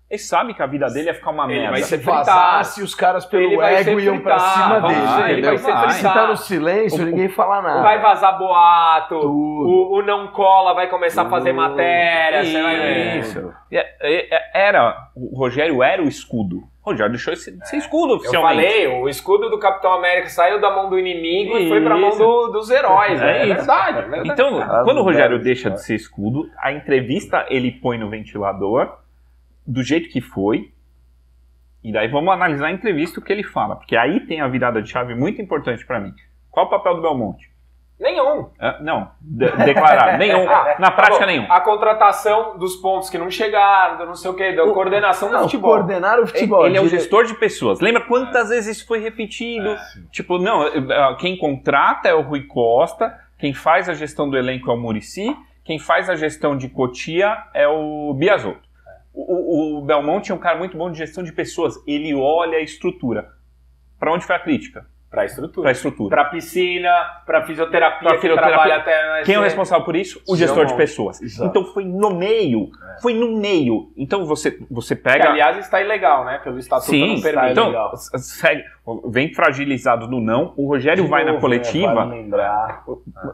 Ele sabe que a vida dele ia ficar uma Ele merda. vai Se ser vazasse, os caras pelo Ele vai ego iam pra cima vai, dele. ele entendeu? vai ser Se fritado. tá no silêncio, ninguém fala nada. Vai vazar boato, Tudo. o, o não cola vai começar a fazer Tudo. matéria, você vai ver. Isso. É, é, é, Era, o Rogério era o escudo. O Rogério deixou esse, ser escudo Eu oficialmente. falei, o escudo do Capitão América saiu da mão do inimigo e foi pra mão Isso. do- dos heróis. É né? É, isso. verdade, é verdade. Então, Ah, quando o não Rogério deixa de ser escudo, a entrevista ele põe no ventilador, do jeito que foi, e daí vamos analisar a entrevista o que ele fala, porque aí tem a virada de chave muito importante pra mim. Qual o papel do Belmonte? Nenhum. Ah, não, de- declarar, [LAUGHS] nenhum, na prática Tá nenhum. A contratação dos pontos que não chegaram, do não sei o que, da O- coordenação do Não, futebol. coordenar o futebol. Ele é o dire- gestor de pessoas. Lembra quantas vezes isso foi repetido? Tipo, não, eh, quem contrata é o Rui Costa, quem faz a gestão do elenco é o Murici, quem faz a gestão de Cotia é o Biasotto. O, o, o é um cara muito bom de gestão de pessoas. Ele olha a estrutura. Pra onde foi a crítica? Pra estrutura. Pra estrutura. Pra piscina, pra fisioterapia, Pra que fisioterapia. trabalha até... Quem é o responsável por isso? O gestor de não. pessoas. Exato. Então foi no meio. Foi no meio. Então você, você Que, pega. aliás, está ilegal, né? Pelo estatuto Sim, não permite. então, segue, vem fragilizado no não. O Rogério De vai na novo, coletiva. né, vale lembrar.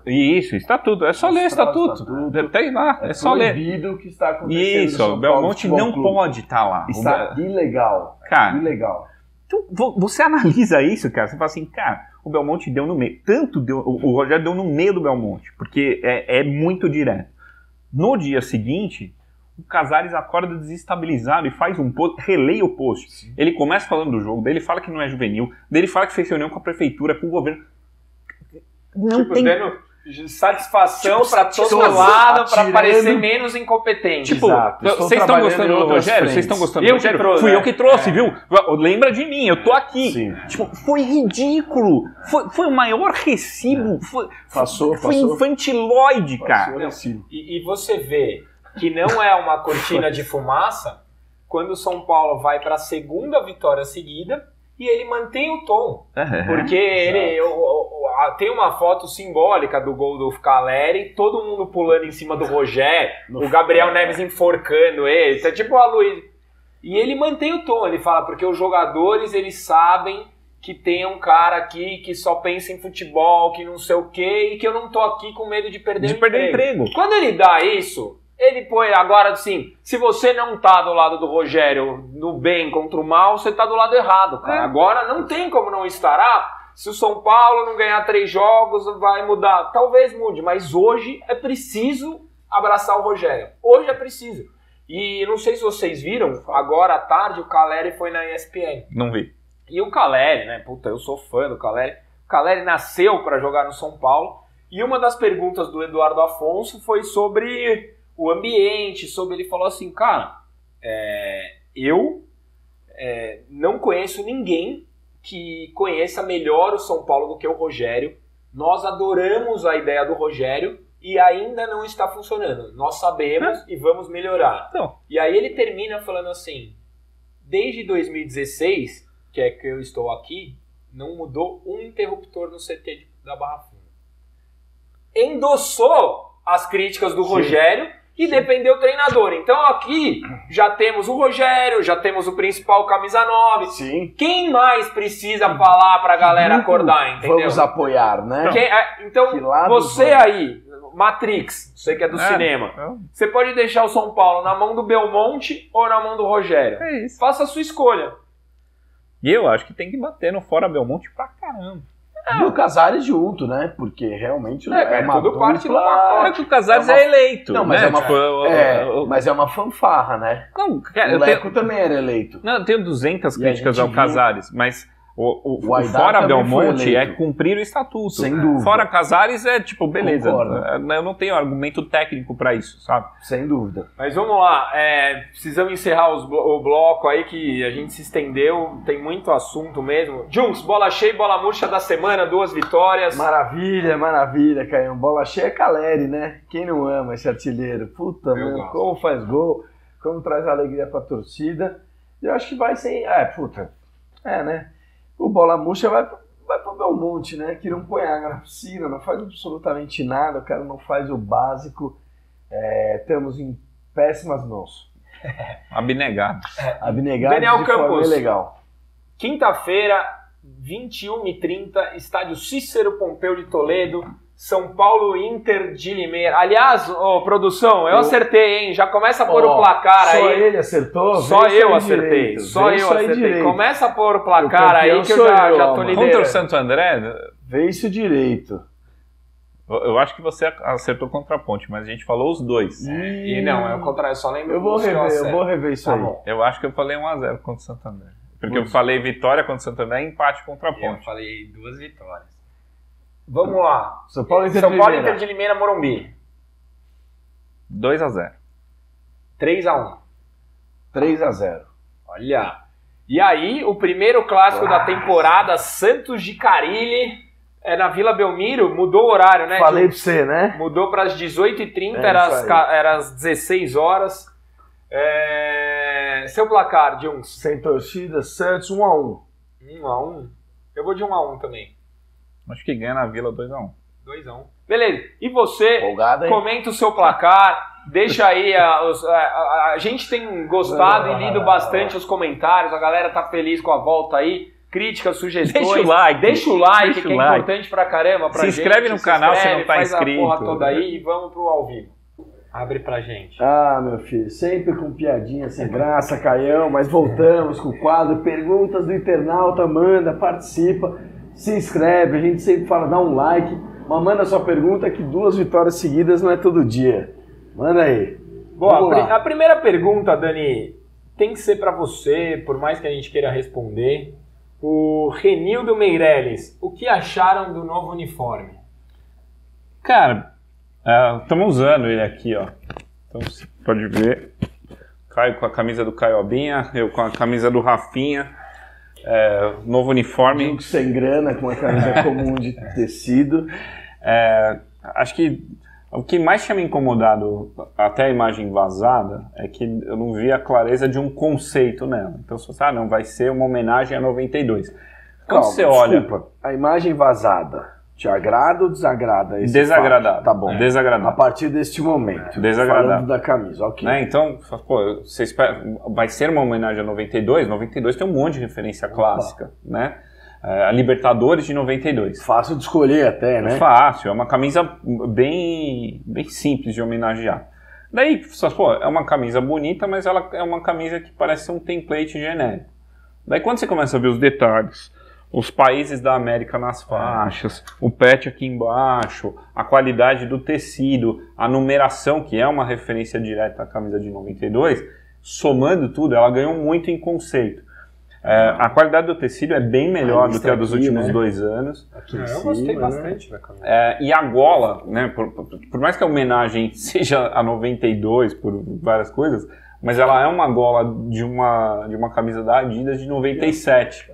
Isso, estatuto. É só ler Mostrar o estatuto. estatuto. Tem lá, é, só ler. proibido o que está acontecendo. Isso, o Belmonte não pode estar lá. Está ilegal. Cara, Ilegal. Então, vo- você analisa isso, cara. Você fala assim, cara, o Belmonte deu no meio. Tanto deu. O, Rogério deu no meio do Belmonte, porque é, é muito direto. No dia seguinte, o Casares acorda desestabilizado e faz um post, releia o post. Ele começa falando do jogo, daí ele fala que não é juvenil, daí ele fala que fez reunião com a prefeitura, com o governo. Não Tipo, tem satisfação Tipo, pra todo lado, pra atirando. parecer menos incompetente. Tipo, vocês estão gostando do Rogério? Vocês estão gostando Eu do que Rogério? trouxe, Fui né? eu que trouxe, É. viu? Lembra de mim, eu tô aqui. Sim. Tipo, foi ridículo. Foi, foi o maior recibo. Foi, Passou, foi passou. infantilóide, cara. Passou assim. E, e você vê que não é uma cortina de fumaça quando o São Paulo vai pra segunda vitória seguida e ele mantém o tom. Porque ele o- a- tem uma foto simbólica do gol do Caleri, todo mundo pulando em cima do No o Gabriel Neves enforcando ele, tá tipo a Luiz. E ele mantém o tom, ele fala, porque os jogadores eles sabem que tem um cara aqui que só pensa em futebol, que não sei o quê, e que eu não tô aqui com medo de perder De o perder emprego. emprego. Quando ele dá isso, ele põe agora assim: se você não tá do lado do Rogério no bem contra o mal, você tá do lado errado, cara. É. Agora não tem como não estar. Ah, se o São Paulo não ganhar três jogos, vai mudar. Talvez mude, mas hoje é preciso abraçar o Rogério. Hoje é preciso. E não sei se vocês viram, agora à tarde o Caleri foi na ESPN. Não vi. E o Caleri, né? Puta, eu sou fã do Caleri. O Caleri nasceu para jogar no São Paulo. E uma das perguntas do Eduardo Afonso foi sobre o ambiente, sobre ele falou assim, cara, é, eu é, não conheço ninguém que conheça melhor o São Paulo do que o Rogério. Nós adoramos a ideia do Rogério e ainda não está funcionando. Nós sabemos e vamos melhorar. Então. E aí ele termina falando assim: desde 2016, que é que eu estou aqui, não mudou um interruptor no CT da Barra Funda. Endossou as críticas do Rogério e defendeu o treinador. Então aqui já temos o Rogério, já temos o principal camisa 9. Sim. Quem mais precisa falar pra galera acordar, entendeu? Vamos apoiar, né? Quem- é, então, você vamos? aí, Matrix, você que é do É, cinema, é- você pode deixar o São Paulo na mão do Belmonte ou na mão do Rogério. É isso. Faça a sua escolha. E eu acho que tem que bater no Fora Belmonte pra caramba. E o Casares junto, né? Porque realmente É, é, é uma tudo parte do pacote. Claro que o Casares É é, uma- eleito. Não, mas né? é uma- Tipo, É, mas é uma fanfarra, né? Não, cara, o eu tenho, Leco também era eleito. não, eu tenho 200 E a críticas ao viu- Casares, mas o, o, O Fora Belmonte é cumprir o estatuto. Sem dúvida. Fora Casares é tipo, beleza. Concordo. é, Eu não tenho argumento técnico pra isso, sabe? Sem dúvida. Mas vamos lá, é, precisamos encerrar os o bloco aí que a gente se estendeu, tem muito assunto mesmo. Junks, bola cheia e bola murcha da semana, duas vitórias. Maravilha, maravilha, Caio. Bola cheia é Caleri, né? Quem não ama esse artilheiro? Puta, Eu mano, gosto. como faz gol, como traz alegria pra torcida. Eu acho que vai sem. É, puta. É, né? O bola murcha vai, vai pro Belmonte, né? Que não põe água na piscina, não faz absolutamente nada, o cara não faz o básico. É, estamos em péssimas mãos. [LAUGHS] Abnegado. Abnegado Daniel de forma Campos. legal. Quinta-feira, 21h30, estádio Cícero Pompeu de Toledo, São Paulo Inter de Limeira. Aliás, ô, produção, eu Eu- acertei, hein? Já começa a pôr Ó, o placar Só aí. ele acertou? Só eu acertei. direito, Só eu acertei. direito. Começa a pôr o O placar aí que eu já, eu, já tô liderando. Contra o Santo André, Vê isso direito. eu eu acho que você acertou contra a ponte, mas a gente falou os dois. E não, é o contrário, eu só lembro Eu vou rever, eu acerto. vou rever isso Tá aí. bom. Eu acho que eu falei 1x0 contra o Santo André. Porque eu Putz. falei vitória contra o Santo André e empate contra a Eu ponte. falei duas vitórias. Vamos lá. São Paulo Inter São de Paulo Limeira. Inter de Limeira, Morumbi. 2x0. 3x1. 3 a 0 Olha. E aí, o primeiro clássico da temporada, Santos de Carilli, é na Vila Belmiro, mudou o horário, né? Falei pra você, né? Mudou para as 18h30, É era, as era às 16 horas. É, Seu placar, de uns Sem torcida, Santos 1 a 1 1 a 1 Eu vou de 1 a 1 também. Acho que ganha na Vila 2x1. 2 a 1 Beleza. E você, Folgado, comenta o seu placar, deixa aí. A, os- a- a- a gente tem gostado e lido bastante os comentários, a galera tá feliz com a volta aí. Críticas, sugestões. Deixa o like. Deixa o like, Deixa que o é like. importante pra caramba. Pra Se gente. inscreve no canal se não tá faz inscrito. a porra toda aí e vamos pro ao vivo. Abre pra gente. Ah, meu filho, sempre com piadinha sem graça, Caião, mas voltamos com o quadro Perguntas do Internauta, manda, participa, se inscreve, a gente sempre fala, dá um like, mas manda sua pergunta que duas vitórias seguidas não é todo dia. Manda aí. Bom, a, a primeira pergunta, Dani, tem que ser pra você, por mais que a gente queira responder. O Renildo Meirelles, o que acharam do novo uniforme? Cara, estamos usando ele aqui, ó. Então você pode ver. Caio com a camisa do Caiobinha, eu com a camisa do Rafinha. É, novo uniforme. Digo sem grana, com uma camisa [LAUGHS] comum de tecido. É, acho que o que mais tinha me incomodado até a imagem vazada é que eu não vi a clareza de um conceito nela. Então, você, ah, não, vai ser uma homenagem a 92. Quando Calma, você olha. desculpa, a imagem vazada te agrada ou desagrada? esse Desagradável. fato? Tá bom. Desagradável. A partir deste momento. Desagradável. Falando da camisa, ok. Né? Então, pô, você espera, vai ser uma homenagem a 92. 92 tem um monte de referência clássica, né? É, a Libertadores de 92. Fácil de escolher até, É né? fácil, é uma camisa bem, bem simples de homenagear. Daí, pô, é uma camisa bonita, mas ela é uma camisa que parece ser um template genérico. Daí quando você começa a ver os detalhes, os países da América nas faixas, o pet aqui embaixo, a qualidade do tecido, a numeração, que é uma referência direta à camisa de 92, somando tudo, ela ganhou muito em conceito. É, a qualidade do tecido é bem melhor do que a dos aqui, últimos né? dois anos. Aqui em eu cima, gostei né? bastante da camisa. É, e a gola, né, por, por- por mais que a homenagem [LAUGHS] seja a 92 por várias coisas, mas ela é uma gola de uma, de uma camisa da Adidas de 97.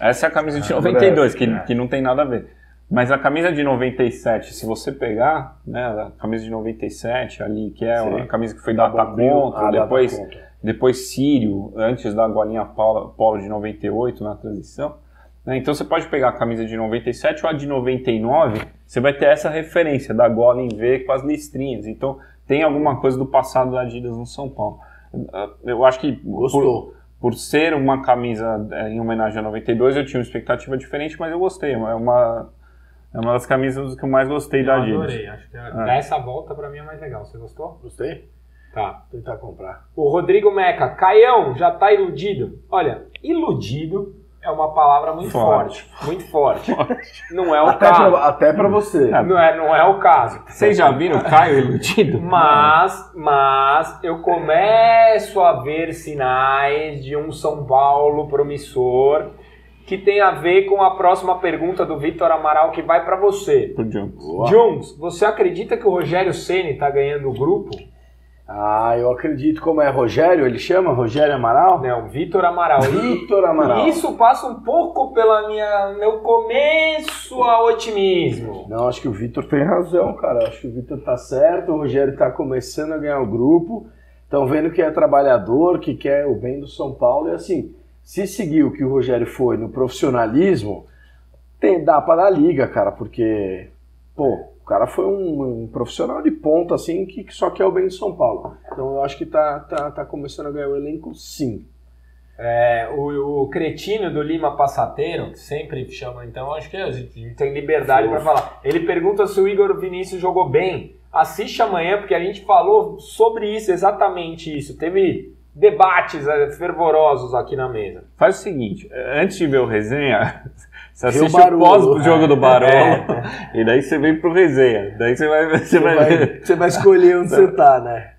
Essa é a camisa de Ah, 92, breve, que, que não tem nada a ver. Mas a camisa de 97, se você pegar, né, a camisa de 97 ali, que é Sim. uma camisa que foi data Bombril, contra, ah, depois depois Sírio, antes da golinha Polo, Polo de 98 na transição. né? Então você pode pegar a camisa de 97 ou a de 99, você vai ter essa referência da gola em V com as listrinhas. Então tem alguma coisa do passado da Adidas no São Paulo. Eu acho que Gostou. por ser uma camisa é, em homenagem a 92, eu tinha uma expectativa diferente, mas eu gostei. É uma, é uma das camisas que eu mais gostei da Eu Adidas. adorei, acho que a- dessa volta pra mim é mais legal. Você gostou? Gostei? Tá. Vou tentar comprar. O Rodrigo Meca, Caião, já tá iludido? Olha, iludido é uma palavra muito forte. Forte. Muito forte. Não é o Até caso. pra, até pra você. Ah, Não é, não é o caso. Vocês já viram o Caio iludido? Mas, mas eu começo a ver sinais de um São Paulo promissor que tem a ver com a próxima pergunta do Vitor Amaral que vai pra você. Pro Jones. Jones, você acredita que o Rogério Ceni tá ganhando o grupo? Ah, eu acredito como é Rogério, ele chama Rogério Amaral? Não, Vitor Amaral. [LAUGHS] Vitor Amaral. isso passa um pouco pela minha meu começo a otimismo. Não, acho que o Vitor tem razão, cara. Acho que o Vitor tá certo, o Rogério tá começando a ganhar o grupo. Estão vendo que é trabalhador, que quer o bem do São Paulo. E assim, se seguir o que o Rogério foi no profissionalismo, tem, dá pra dar liga, cara, porque, pô, cara foi um, um profissional de ponta, assim, que, que só quer o bem de São Paulo. Então eu acho que tá, tá, tá começando a ganhar o elenco, sim. É, o, o cretino do Lima Passateiro, que sempre chama, então acho que a gente tem liberdade para falar. Ele pergunta se o Igor Vinícius jogou bem. Assiste amanhã, porque a gente falou sobre isso, exatamente isso. Teve debates eh, fervorosos aqui na mesa. Faz o seguinte, antes de ver o resenha, [LAUGHS] você o assiste o Barolo. pós-jogo do Barolo, É. [LAUGHS] e daí você vem pro resenha. Daí você vai, você Você vai, vai, você vai escolher onde você tá, né?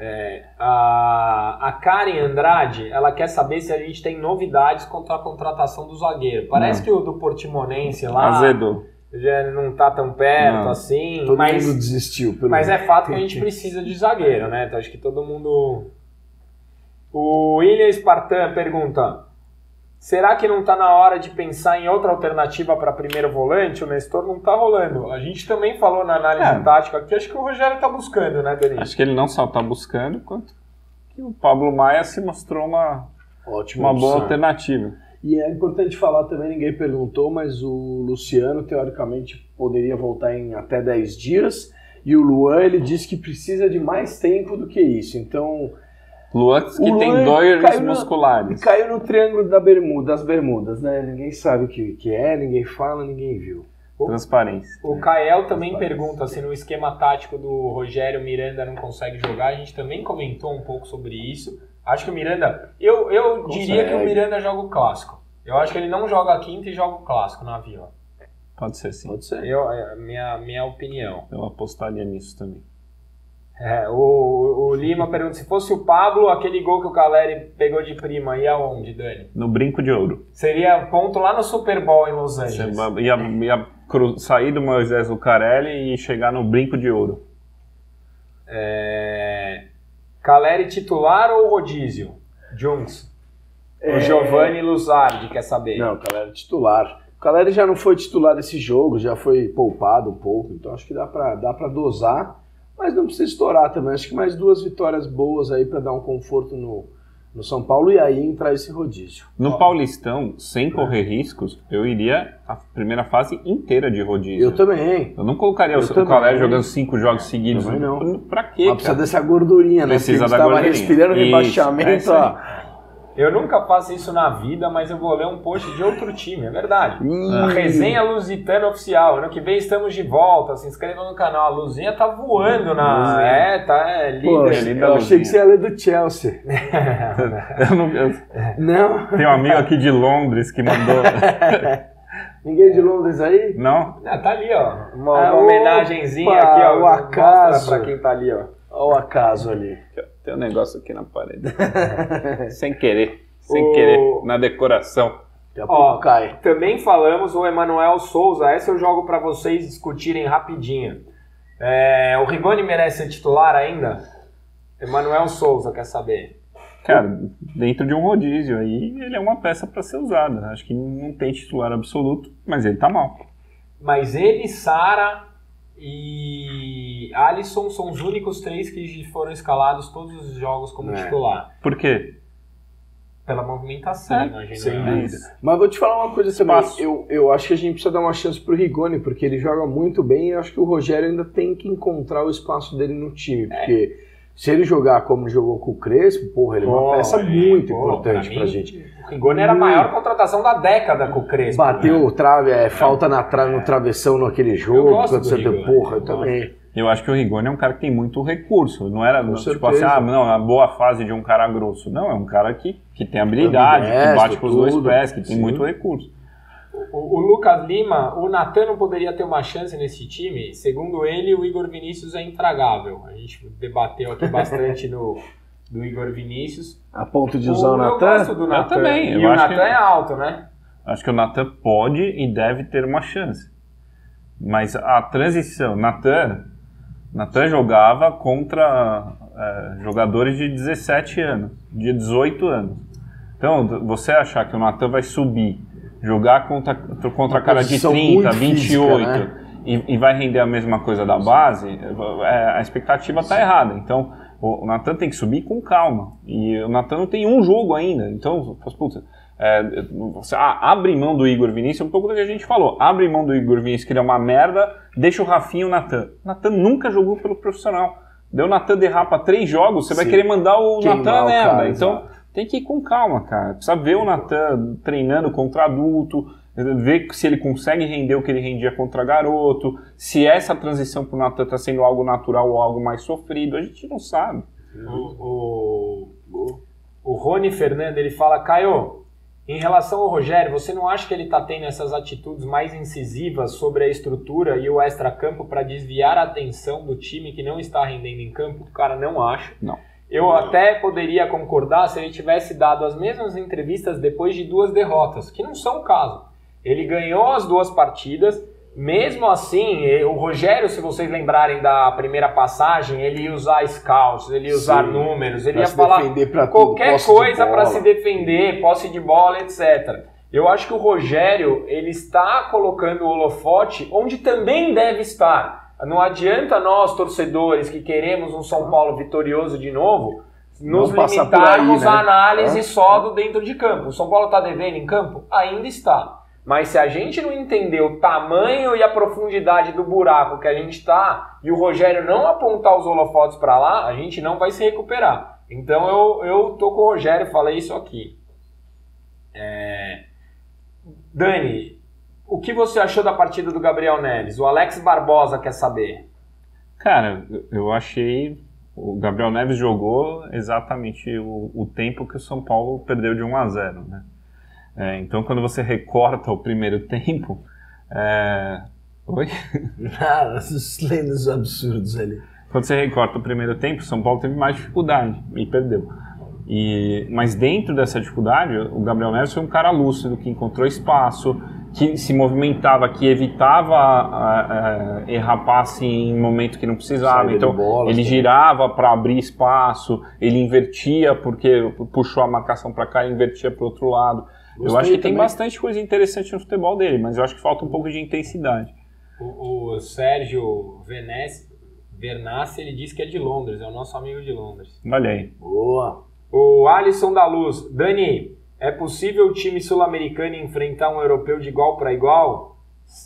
É, a, a Karen Andrade, ela quer saber se a gente tem novidades quanto à contratação do zagueiro. Parece que o do Portimonense lá Azedou. já não tá tão perto Não. assim, Todo mas, mundo desistiu. Pelo mas é fato que a gente precisa de zagueiro, né? Então acho que todo mundo. O William Spartan pergunta: será que não tá na hora de pensar em outra alternativa para primeiro volante? O Nestor não tá rolando. A gente também falou na análise É. tática aqui, acho que o Rogério tá buscando, né, Danilo? Acho que ele não só tá buscando, quanto que o Pablo Maia se mostrou uma, Ótima uma boa alternativa. E é importante falar também, ninguém perguntou, mas o Luciano, teoricamente, poderia voltar em até 10 dias. E o Luan, ele disse que precisa de mais tempo do que isso. Então, Luan que O tem Luan dores musculares. caiu no triângulo da bermuda, das bermudas, né? Ninguém sabe o que, que é, ninguém fala, ninguém viu. Transparência. O Kael também pergunta se no esquema tático do Rogério Miranda não consegue jogar. A gente também comentou um pouco sobre isso. Acho que o Miranda. Eu, eu diria que o. Miranda joga o clássico. Eu acho que ele não joga a quinta e joga o clássico na vila. Pode ser sim. Pode ser. Eu, é a minha, minha opinião. Eu apostaria nisso também. É, o, o Lima pergunta se fosse o Pablo, aquele gol que o Caleri pegou de prima, ia aonde, Dani? No brinco de ouro. Seria ponto lá no Super Bowl em Los Angeles. ia, ia cru- sair do Moisés Lucarelli e chegar no brinco de ouro. É... Caleri titular ou rodízio? Junks. O Giovanni Luzardi quer saber. Não, o Caleri é titular. O Caleri já não foi titular desse jogo, já foi poupado um pouco, então acho que dá pra, dá pra dosar, mas não precisa estourar também. Acho que mais duas vitórias boas aí pra dar um conforto no, no São Paulo e aí entrar esse rodízio. No Paulistão, sem correr riscos, eu iria a primeira fase inteira de rodízio. Eu também. Eu não colocaria Eu o, também. Caleri jogando cinco jogos seguidos. Também não. Pra quê, Mas precisa dessa gordurinha, né? Precisa da gordurinha. respirando Isso, é rebaixamento, aí. ó. Eu nunca faço isso na vida, mas eu vou ler um post de outro time, é verdade. A resenha Lusitana Oficial. Ano que vem estamos de volta. Se inscreva no canal. A Luzinha tá voando na. Luzinha. É, tá é, líder. Pô, linda eu achei que você ia ler do Chelsea. [LAUGHS] Eu não- eu Não? tenho um amigo aqui de Londres que mandou. [LAUGHS] Ninguém de Londres aí? não? Ah, tá ali, ó. Uma, Ah, uma homenagenzinha opa, aqui, ó. o Mostra acaso. pra quem tá ali, ó. Olha o acaso ali. Tem um negócio aqui na parede. [LAUGHS] sem querer. Sem O- querer. Na decoração. Daqui a Ó, pouco cai. Também falamos o Emanuel Souza. Essa eu jogo pra vocês discutirem rapidinho. É, o Rigoni merece ser titular ainda? Emanuel Souza quer saber. Cara, dentro de um rodízio aí, ele é uma peça pra ser usada. Acho que não tem titular absoluto, mas ele tá mal. Mas ele, Sara e Alisson são os únicos três que foram escalados todos os jogos como É. titular. Por quê? Pela movimentação, É, imagino. sem dúvida. Mas vou te falar uma coisa também. Espaço. Eu, eu acho que a gente precisa dar uma chance pro Rigoni, porque ele joga muito bem e eu acho que o Rogério ainda tem que encontrar o espaço dele no time. Porque se ele jogar como jogou com o Crespo, porra, ele é uma peça é, muito pô, importante pra pra, mim, gente. O Rigoni era a maior contratação da década com o Crespo. Bateu né? trave, é, falta na tra no travessão naquele jogo. gosto quando do você tem, Rigoni, porra, eu eu gosto. também. Eu acho que o Rigoni é um cara que tem muito recurso. Não era Com tipo certeza. assim, ah, não, a boa fase de um cara grosso. Não, é um cara que, que tem habilidade, que Ambidestro, bate com os dois pés, que tem Sim. muito recurso. O, o Lucas Lima, o Natan não poderia ter uma chance nesse time? Segundo ele, o Igor Vinícius é intragável. A gente debateu aqui bastante no, do Igor Vinícius. A ponto de usar o, eu Natan? gosto do Natan. também, eu E o Natan que- é alto, né? Acho que o Natan pode e deve ter uma chance. Mas a transição, Natan, Natan jogava contra eh, jogadores de 17 anos, de 18 anos. Então, você achar que o Natan vai subir, jogar contra, contra Uma cara de posição 30, muito 28 física, né? e, e vai render a mesma coisa da base, eh, a expectativa está errada. Então, o, Natan tem que subir com calma. E o Natan não tem um jogo ainda. Então, putz, É, você ah, abre mão do Igor Vinícius, um pouco do que a gente falou. Abre mão do Igor Vinícius, que ele é uma merda, deixa o Rafinha e o Natan. Natan nunca jogou pelo profissional. Deu o Natan derrapa três jogos, você vai Sim. querer mandar o Natan o merda. então exato. Tem que ir com calma, cara. Precisa ver o Natan treinando contra adulto, ver se ele consegue render o que ele rendia contra garoto, se essa transição pro Natan está sendo algo natural ou algo mais sofrido, a gente não sabe. O, o, o Rony Fernando, ele fala, Caio, em relação ao Rogério, você não acha que ele está tendo essas atitudes mais incisivas sobre a estrutura e o extracampo para desviar a atenção do time que não está rendendo em campo? Cara, não acho. Não. Eu até poderia concordar se ele tivesse dado as mesmas entrevistas depois de duas derrotas, que não são o caso. Ele ganhou as duas partidas, mesmo assim, o Rogério, se vocês lembrarem da primeira passagem, ele ia usar scouts, ele ia usar Sim, números, ele ia falar tudo, qualquer de coisa para se defender, posse de bola, etc. Eu acho que o Rogério ele está colocando o holofote onde também deve estar. Não adianta nós, torcedores, que queremos um São Paulo vitorioso de novo, nos Não limitarmos aí, né? à análise É. só do dentro de campo. O São Paulo está devendo em campo? Ainda está. Mas se a gente não entender o tamanho e a profundidade do buraco que a gente está e o Rogério não apontar os holofotes para lá, a gente não vai se recuperar. Então eu, eu tô com o Rogério, falei isso aqui. É, Dani, o que você achou da partida do Gabriel Neves? O Alex Barbosa quer saber. Cara, eu achei. O Gabriel Neves jogou exatamente o, o tempo que o São Paulo perdeu de 1 a 0, né? É, então, quando você recorta o primeiro tempo. É... Oi? Nada, [LAUGHS] esses lendas absurdos ali. Quando você recorta o primeiro tempo, o São Paulo teve mais dificuldade e perdeu. E, mas dentro dessa dificuldade, o Gabriel Neves foi um cara lúcido, que encontrou espaço, que se movimentava, que evitava a, a, errar passe em momento que não precisava. Saída então, bola, ele sim. girava para abrir espaço, ele invertia porque puxou a marcação para cá e invertia para o outro lado. eu Gostei acho que tem também. bastante coisa interessante no futebol dele, mas eu acho que falta um pouco de intensidade. O, o Sérgio Venesse, Vernassi, ele diz que é de Londres, é o nosso amigo de Londres. Olha aí. Boa. O Alisson da Luz, Dani, é possível o time sul-americano enfrentar um europeu de igual para igual?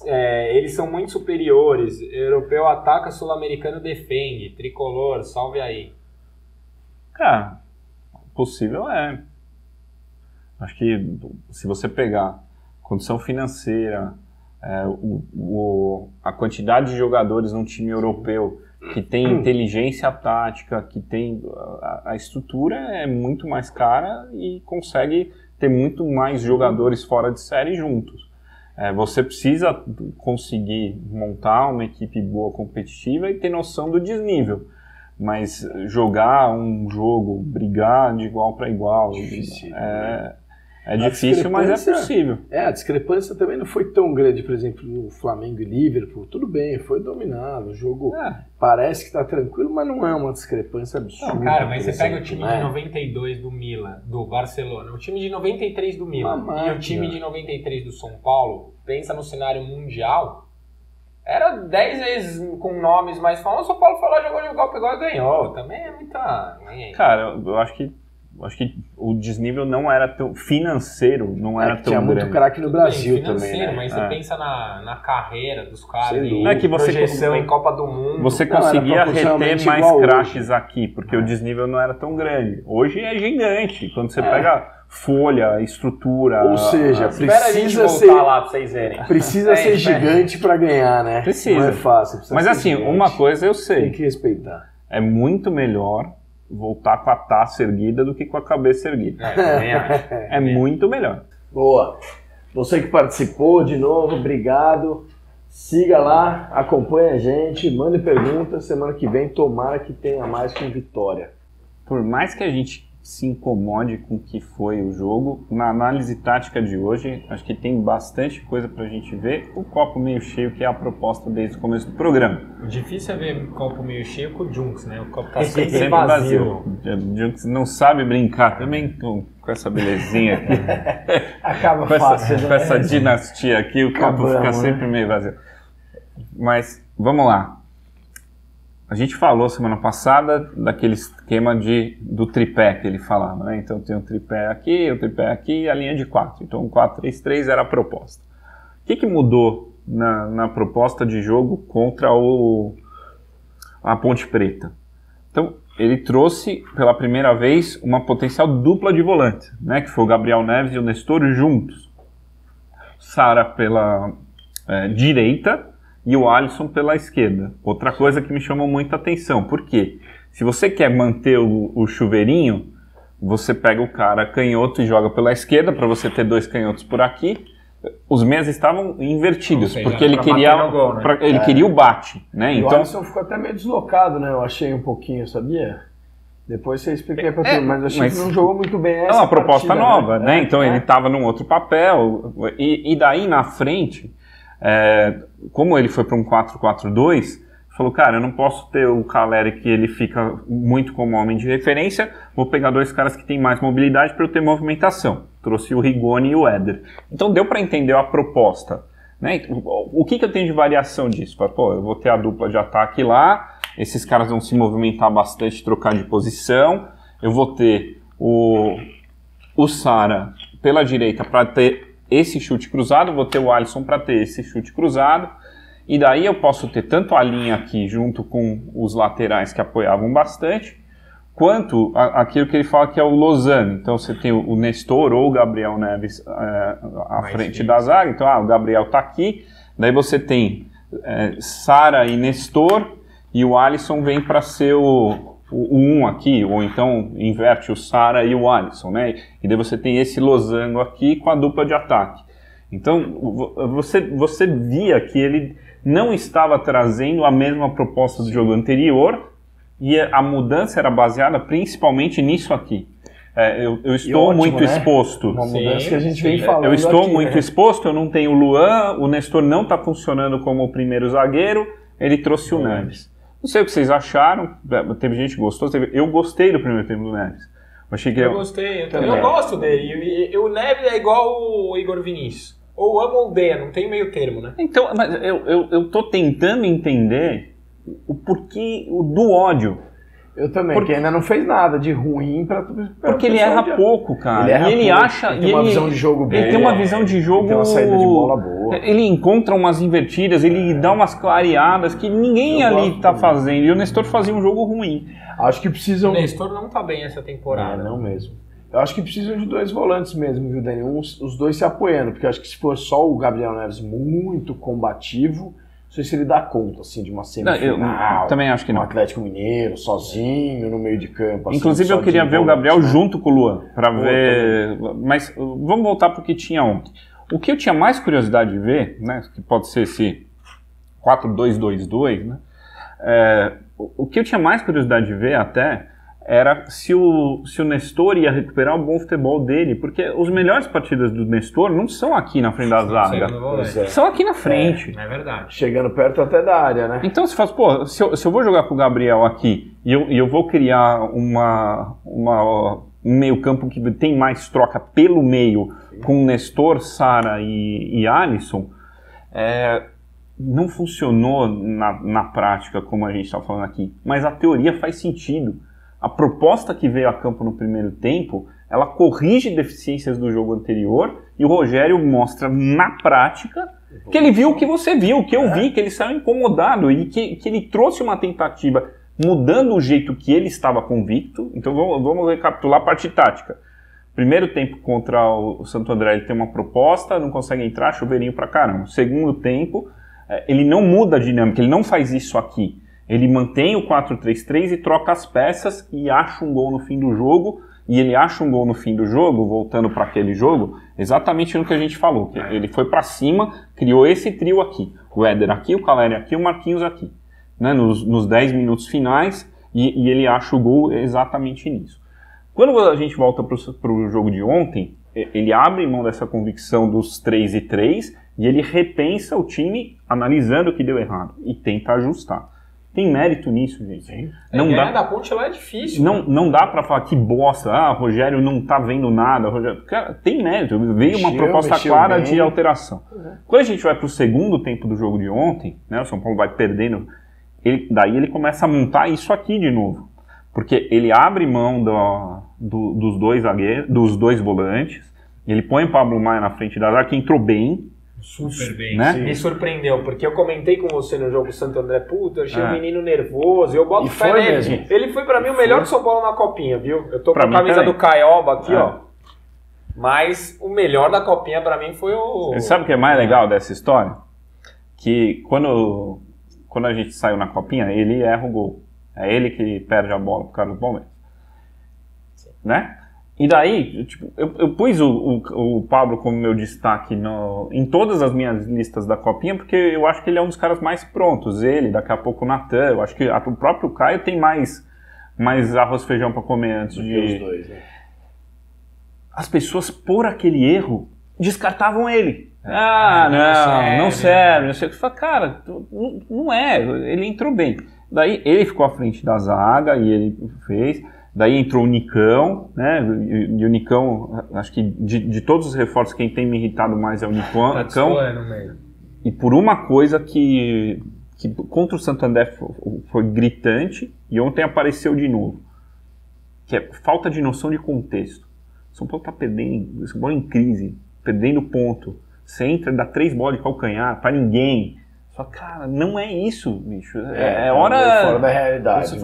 É, eles são muito superiores. Europeu ataca, sul-americano defende. Tricolor, salve aí. Cara, possível é. Acho que se você pegar condição financeira, é, o, o- a quantidade de jogadores num time europeu que tem inteligência tática, que tem a, a estrutura é muito mais cara e consegue ter muito mais jogadores fora de série juntos. É, você precisa conseguir montar uma equipe boa competitiva e ter noção do desnível. Mas jogar um jogo, brigar de igual para igual, Difícil, é, é difícil, mas é possível. É, a discrepância também não foi tão grande, por exemplo, no Flamengo e Liverpool. Tudo bem, foi dominado. O jogo É, parece que está tranquilo, mas não é uma discrepância absurda. Não, cara, mas você pega o exemplo, time né? de 92 do Milan, do Barcelona, o time de 93 do Milan Uma e máquina. o time de 93 do São Paulo, pensa no cenário mundial, era 10 vezes com nomes mais famosos, o São Paulo foi lá, jogou de igual, pegou e ganhou. Também é muita... cara, eu eu acho que acho que o desnível não era tão financeiro, não É era que tão tinha muito grande. craque no Brasil Bem, financeiro, também, né? mas você É. pensa na, na carreira dos caras, dúvida. É que você- projeção em Copa do Mundo. Você Não, conseguia reter mais craques aqui, porque o desnível não era tão grande. Hoje é gigante. Quando você pega folha, estrutura. Ou seja, a- Precisa voltar ser- lá pra vocês verem. Precisa [LAUGHS] É, ser gigante para ganhar, né? Precisa. Não é fácil. precisa Mas assim, gigante. uma coisa eu Tem sei: que respeitar. é muito melhor voltar com a taça erguida do que com a cabeça erguida. É. [LAUGHS] É muito melhor. Boa. Você que participou de novo, obrigado. Siga lá, acompanhe a gente, mande perguntas. Semana que vem, tomara que tenha mais com vitória. Por mais que a gente se incomode com o que foi o jogo, na análise tática de hoje, acho que tem bastante coisa pra gente ver. O copo meio cheio, que é a proposta desde o começo do programa. O difícil é ver copo meio cheio com o Junks, né? O copo tá Sempre [LAUGHS] sempre vazio. vazio. Junks não sabe brincar também com, com essa belezinha aqui. [LAUGHS] Acaba com, essa, fácil, né? com essa dinastia aqui, o copo Acabamos, fica né? sempre meio vazio. Mas vamos lá. A gente falou semana passada daqueles esquema de, do tripé que ele falava, né? Então tem o tripé aqui, o tripé aqui e a linha de 4. Então o 4-3-3 era a proposta. O que, que mudou na, na proposta de jogo contra o, a Ponte Preta? Então ele trouxe pela primeira vez uma potencial dupla de volante, né? Que foi o Gabriel Neves e o Nestor juntos. Sara pela é, direita e o Alisson pela esquerda. Outra coisa que me chamou muita atenção, por quê? Se você quer manter o, o chuveirinho, você pega o cara canhoto e joga pela esquerda para você ter dois canhotos por aqui. Os meias estavam invertidos, seja, porque ele queria, gol, né? pra- ele É. queria o bate, né? E o Então, Alisson ficou até meio deslocado, né? Eu achei um pouquinho, sabia? Depois você explica pra É, tudo, mas eu achei mas- que não jogou muito bem é essa uma proposta partida, nova, né? É, Então é. ele estava num outro papel. E, e daí na frente, é, como ele foi para um 4-4-2, falou, cara, eu não posso ter o Caleri que ele fica muito como homem de referência, vou pegar dois caras que têm mais mobilidade para eu ter movimentação. Trouxe o Rigoni e o Éder. Então deu para entender a proposta. Né? O o que, que eu tenho de variação disso? Pô, eu vou ter a dupla de ataque lá, esses caras vão se movimentar bastante, trocar de posição, eu vou ter o, o Sara pela direita para ter esse chute cruzado, vou ter o Alisson para ter esse chute cruzado, e daí eu posso ter tanto a linha aqui junto com os laterais que apoiavam bastante, quanto a- aquilo que ele fala que é o Lozano. Então você tem o o Nestor ou o Gabriel Neves é, à Mais frente da zaga, então ah, o Gabriel tá aqui, daí você tem é, Sara e Nestor, e o Alisson vem para ser o, o, o um aqui, ou então inverte o Sara e o Alisson, né? E daí você tem esse losango aqui com a dupla de ataque. Então vo- você, você via que ele não estava trazendo a mesma proposta do jogo anterior e a mudança era baseada principalmente nisso aqui. É, eu, eu estou ótimo, muito né? exposto. Uma Sim, mudança que a gente vem sim. falando Eu estou aqui, muito né? exposto, eu não tenho o Luan, o Nestor não está funcionando como o primeiro zagueiro, ele trouxe o Neves. Não sei o que vocês acharam, é, teve gente que gostou, teve- eu gostei do primeiro tempo do Neves. Eu achei que Eu eu- gostei, eu, Também. eu gosto dele. E, e- e o Neves é igual o Igor Vinícius. Ou ama ou odeia, não tem meio termo, né? Então, mas eu, eu, eu tô tentando entender o porquê o do ódio. Eu também, Porque- que ainda não fez nada de ruim pra pra Porque o ele erra de- pouco, cara. Ele erra e ele pouco, acha. ele tem uma ele- visão de jogo boa. Ele tem uma visão de jogo. Ele tem uma saída de bola boa. Ele encontra umas invertidas, ele dá umas clareadas que ninguém Eu ali tá fazendo. E o Nestor fazia um jogo ruim. Acho que O precisam. Nestor não tá bem essa É, temporada. não mesmo. Eu acho que precisam de dois volantes mesmo, viu, Dani? Uns, os dois se apoiando, porque eu acho que se for só o Gabriel Neves muito combativo, não sei se ele dá conta, assim, de uma Não, eu semifinal. também acho que um não. Atlético Mineiro, sozinho, no meio de campo. assim, Inclusive eu queria ver o Gabriel né? junto com o Luan, para ver. Mas uh, vamos voltar para o que tinha ontem. O que eu tinha mais curiosidade de ver, né, que pode ser esse 4-2-2-2, né? é, o que eu tinha mais curiosidade de ver até era se o, se o Nestor ia recuperar o bom futebol dele, porque os melhores partidas do Nestor não são aqui na frente da zaga, é. são aqui na frente. É verdade. Chegando perto até da área, né? Então você fala, pô, se eu, se eu vou jogar com o Gabriel aqui e eu, e eu vou criar uma, uma, um meio campo que tem mais troca pelo meio com Nestor, Sara e, e Alisson, é, não funcionou na, na prática como a gente está falando aqui, mas a teoria faz sentido. A proposta que veio a campo no primeiro tempo, ela corrige deficiências do jogo anterior e o Rogério mostra na prática que ele viu o que você viu, o que eu vi, que ele saiu incomodado e que, que ele trouxe uma tentativa mudando o jeito que ele estava convicto. Então vamos, vamos recapitular a parte tática. Primeiro tempo contra o Santo André, ele tem uma proposta, não consegue entrar, chuveirinho pra caramba. Segundo tempo, eh, ele não muda a dinâmica, ele não faz isso aqui. Ele mantém o 4-3-3 e troca as peças e acha um gol no fim do jogo. E ele acha um gol no fim do jogo, voltando para aquele jogo, exatamente no que a gente falou. que Ele foi para cima, criou esse trio aqui. O Éder aqui, o Caleri aqui, o Marquinhos aqui. Né, nos, nos 10 minutos finais, e, e ele acha o gol exatamente nisso. Quando a gente volta para o jogo de ontem, ele abre mão dessa convicção dos 3 e 3 e ele repensa o time analisando o que deu errado e tenta ajustar. Tem mérito nisso, gente. Não Ganhar dá, da ponte lá é difícil. não, não dá para falar que bosta, ah, Rogério não tá vendo nada. Rogério... Cara, tem mérito, veio uma proposta clara bem. de alteração. Quando a gente vai para o segundo tempo do jogo de ontem, né, o São Paulo vai perdendo, ele- daí ele começa a montar isso aqui de novo. Porque ele abre mão do, do, dos, dois zagueiros, dos dois volantes, ele põe o Pablo Maia na frente da zaga, que entrou bem. Super bem. Né? Me surpreendeu, porque eu comentei com você no jogo Santo André, puta, eu achei É. o menino nervoso, eu boto E fé foi nele. mesmo. Ele foi pra mim o melhor do São Paulo na copinha, viu? Eu tô Pra com a camisa também. do Caioba aqui, É. ó. Mas o melhor da copinha pra mim foi o. E sabe o que é mais legal dessa história? Que quando, quando a gente saiu na copinha, ele erra o gol. É ele que perde a bola pro Carlos Palmeiras. Né? E daí, tipo, eu, eu pus o, o, o Pablo como meu destaque no, em todas as minhas listas da copinha, porque eu acho que ele é um dos caras mais prontos. Ele, daqui a pouco o Natan, eu acho que a- o próprio Caio tem mais, mais arroz e feijão para comer antes Do de, que os dois, né? as pessoas, por aquele erro, descartavam ele. Ah, não não, serve, não serve, não sei o que. Fala, cara, tu- não, não é, ele entrou bem. Daí ele ficou à frente da zaga e ele fez. Daí entrou o Nicão, né? E, e o Nicão, acho que de, de todos os reforços, quem tem me irritado mais é o Nicão. Tá mesmo. E por uma coisa que, que contra o Santander foi, foi gritante e ontem apareceu de novo, que é falta de noção de contexto. São Paulo está perdendo, São Paulo em crise, perdendo ponto. Você entra, dá três bolas de calcanhar para ninguém. Só, cara, não é isso, bicho. É, é tá hora. Fora da realidade.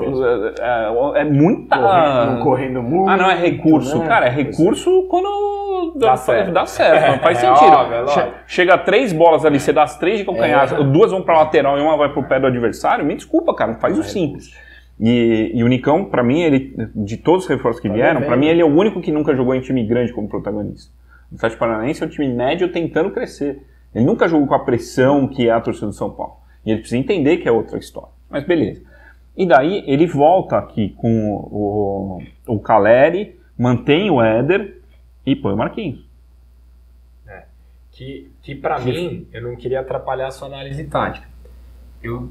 É, é- é muita. Correndo, correndo muito. Ah, não é recurso. né? Cara, é recurso quando dá, Dá certo. dá certo. Não faz É sentido. óbvio, é. Che- Chega três bolas ali, você dá as três de calcanhar, É. duas vão pra lateral e uma vai pro pé do adversário. Me desculpa, cara, faz o é simples. E, e o Nicão, pra mim, ele, de todos os reforços que Tá vieram, pra mim ele é o único que nunca jogou em time grande como protagonista. O Atlético Paranaense é um time médio tentando crescer. Ele nunca jogou com a pressão que é a torcida do São Paulo. E ele precisa entender que é outra história. Mas beleza. E daí ele volta aqui com o, o Caleri, mantém o Éder e põe o Marquinhos. Que, que pra mim, eu não queria atrapalhar a sua análise tática. Eu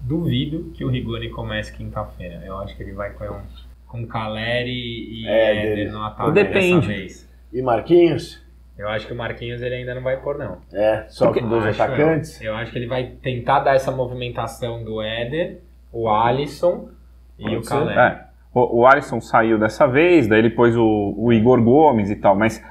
duvido que o Rigoni comece quinta-feira. Eu acho que ele vai com, com Caleri e É, Éder no ataque Depende. dessa vez. E Marquinhos? Eu acho que o Marquinhos ele ainda não vai pôr, não. É, só Porque- com dois Acho atacantes. Eu. Eu acho que ele vai tentar dar essa movimentação do Éder, o Alisson e Pode o. Caleri. É, o, o Alisson saiu dessa vez, daí ele pôs o, o Igor Gomes e tal, mas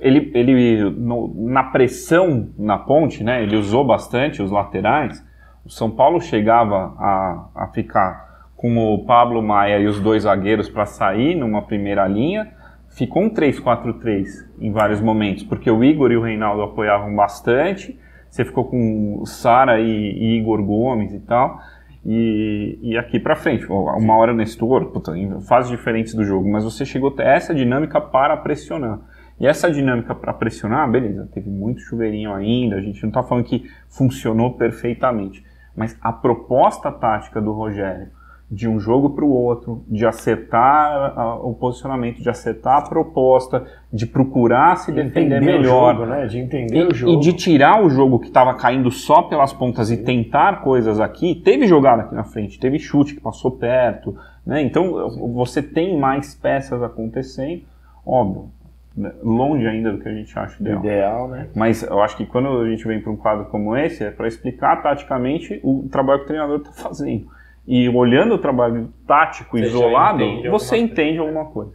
ele, ele no- na pressão na ponte, né, ele usou bastante os laterais. O São Paulo chegava a, a ficar com o Pablo Maia e os dois zagueiros para sair numa primeira linha. Ficou um 3-4-3 em vários momentos, porque o Igor e o Reinaldo apoiavam bastante. Você ficou com Sara e, e Igor Gomes e tal. E, e aqui pra frente, uma hora Nestor, puta, em fases diferentes do jogo, mas você chegou a ter essa dinâmica para pressionar. E essa dinâmica para pressionar, beleza, teve muito chuveirinho ainda, a gente não tá falando que funcionou perfeitamente. Mas a proposta tática do Rogério, de um jogo para o outro, de acertar ah, o posicionamento, de acertar a proposta, de procurar se defender Entender melhor, jogo, né? De entender e, o jogo. e de tirar o jogo que estava caindo só pelas pontas e tentar coisas aqui. Teve jogada aqui na frente, teve chute que passou perto, né? Então você tem mais peças acontecendo, óbvio, né? longe ainda do que a gente acha ideal. Ideal, né? Mas eu acho que quando a gente vem para um quadro como esse, é para explicar taticamente o trabalho que o treinador está fazendo. E olhando o trabalho tático Você isolado, entende você alguma entende alguma coisa.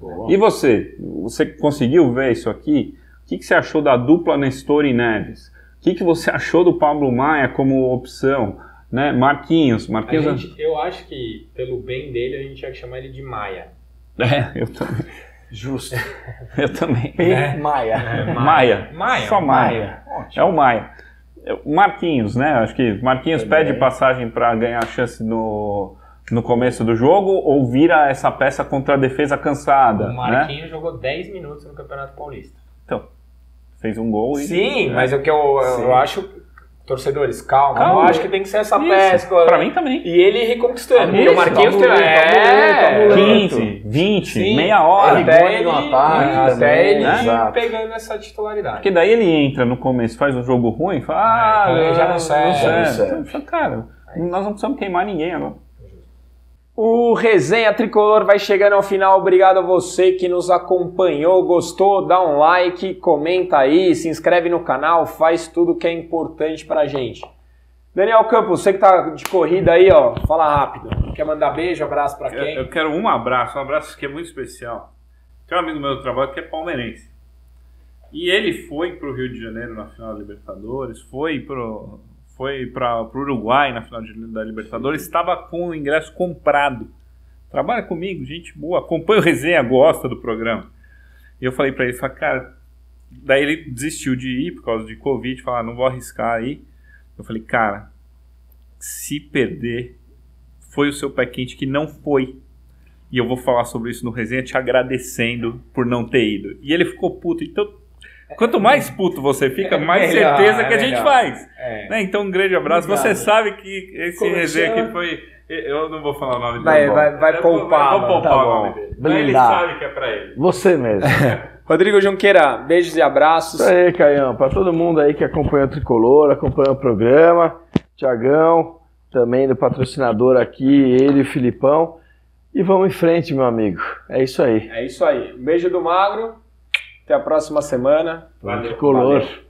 Boa. E você? Você conseguiu ver isso aqui? O que, que você achou da dupla Nestor e Neves? O que, que você achou do Pablo Maia como opção? Né? Marquinhos. A Marquinhos. gente- eu acho que, pelo bem dele, a gente tinha que chamar ele de Maia. É, eu também. Justo. [LAUGHS] Eu também. P. É. Maia. É, Maia. Maia. Só Maia. É o Maia. O Marquinhos, né? Acho que Marquinhos pede passagem para ganhar chance no, no começo do jogo ou vira essa peça contra a defesa cansada, O né? Marquinhos jogou 10 minutos no Campeonato Paulista. Fez um gol e... Sim, é. mas o que eu, eu acho, torcedores, calma, Calma. eu acho que tem que ser essa Isso. pesca. Pra mim também. E ele reconquistou. Tá porque muito, o Marquinhos tá tá é, tá muito. 15, 20, Sim. meia hora. Até ele, no ataque até também, ele né? Pegando essa titularidade. Porque daí ele entra no começo, faz um jogo ruim e fala, ah, É, então já não serve. Já não serve. Então, cara, nós não precisamos queimar ninguém agora. O Resenha Tricolor vai chegando ao final. Obrigado a você que nos acompanhou, gostou, dá um like, comenta aí, se inscreve no canal, faz tudo que é importante pra gente. Daniel Campos, você que tá de corrida aí, ó, fala rápido. Quer mandar beijo, abraço pra Eu, quem? eu quero um abraço, um abraço que é muito especial. Tem um amigo meu do trabalho que é palmeirense. E ele foi pro Rio de Janeiro na final da Libertadores, foi pro foi para o Uruguai na final de- da Libertadores, estava com o ingresso comprado. Trabalha comigo, gente boa, acompanha o resenha, gosta do programa. E eu falei para ele, falei, cara, daí ele desistiu de ir por causa de Covid, falar, não vou arriscar aí. Eu falei, cara, se perder, foi o seu pé quente que não foi. E eu vou falar sobre isso no resenha, te agradecendo por não ter ido. E ele ficou puto. Então, quanto mais puto você fica, mais melhor, certeza é que a gente melhor. faz. É. Né? Então, um grande abraço. Obrigado. Você sabe que esse resenha aqui foi. Eu não vou falar o nome Vai- dele. vai- vai Eu vou- poupar, Vou poupar tá o bom. nome dele. Mas ele Blindar. sabe que é pra ele. Você mesmo. [LAUGHS] Rodrigo Junqueira, beijos e abraços. Isso aí, Caião. Para todo mundo aí que acompanha o Tricolor, acompanha o programa. Tiagão, também do patrocinador aqui, ele e o Filipão. E vamos em frente, meu amigo. É isso aí. É isso aí. Um beijo do Magro. Até a próxima semana. Valeu. Tricolor. Valeu.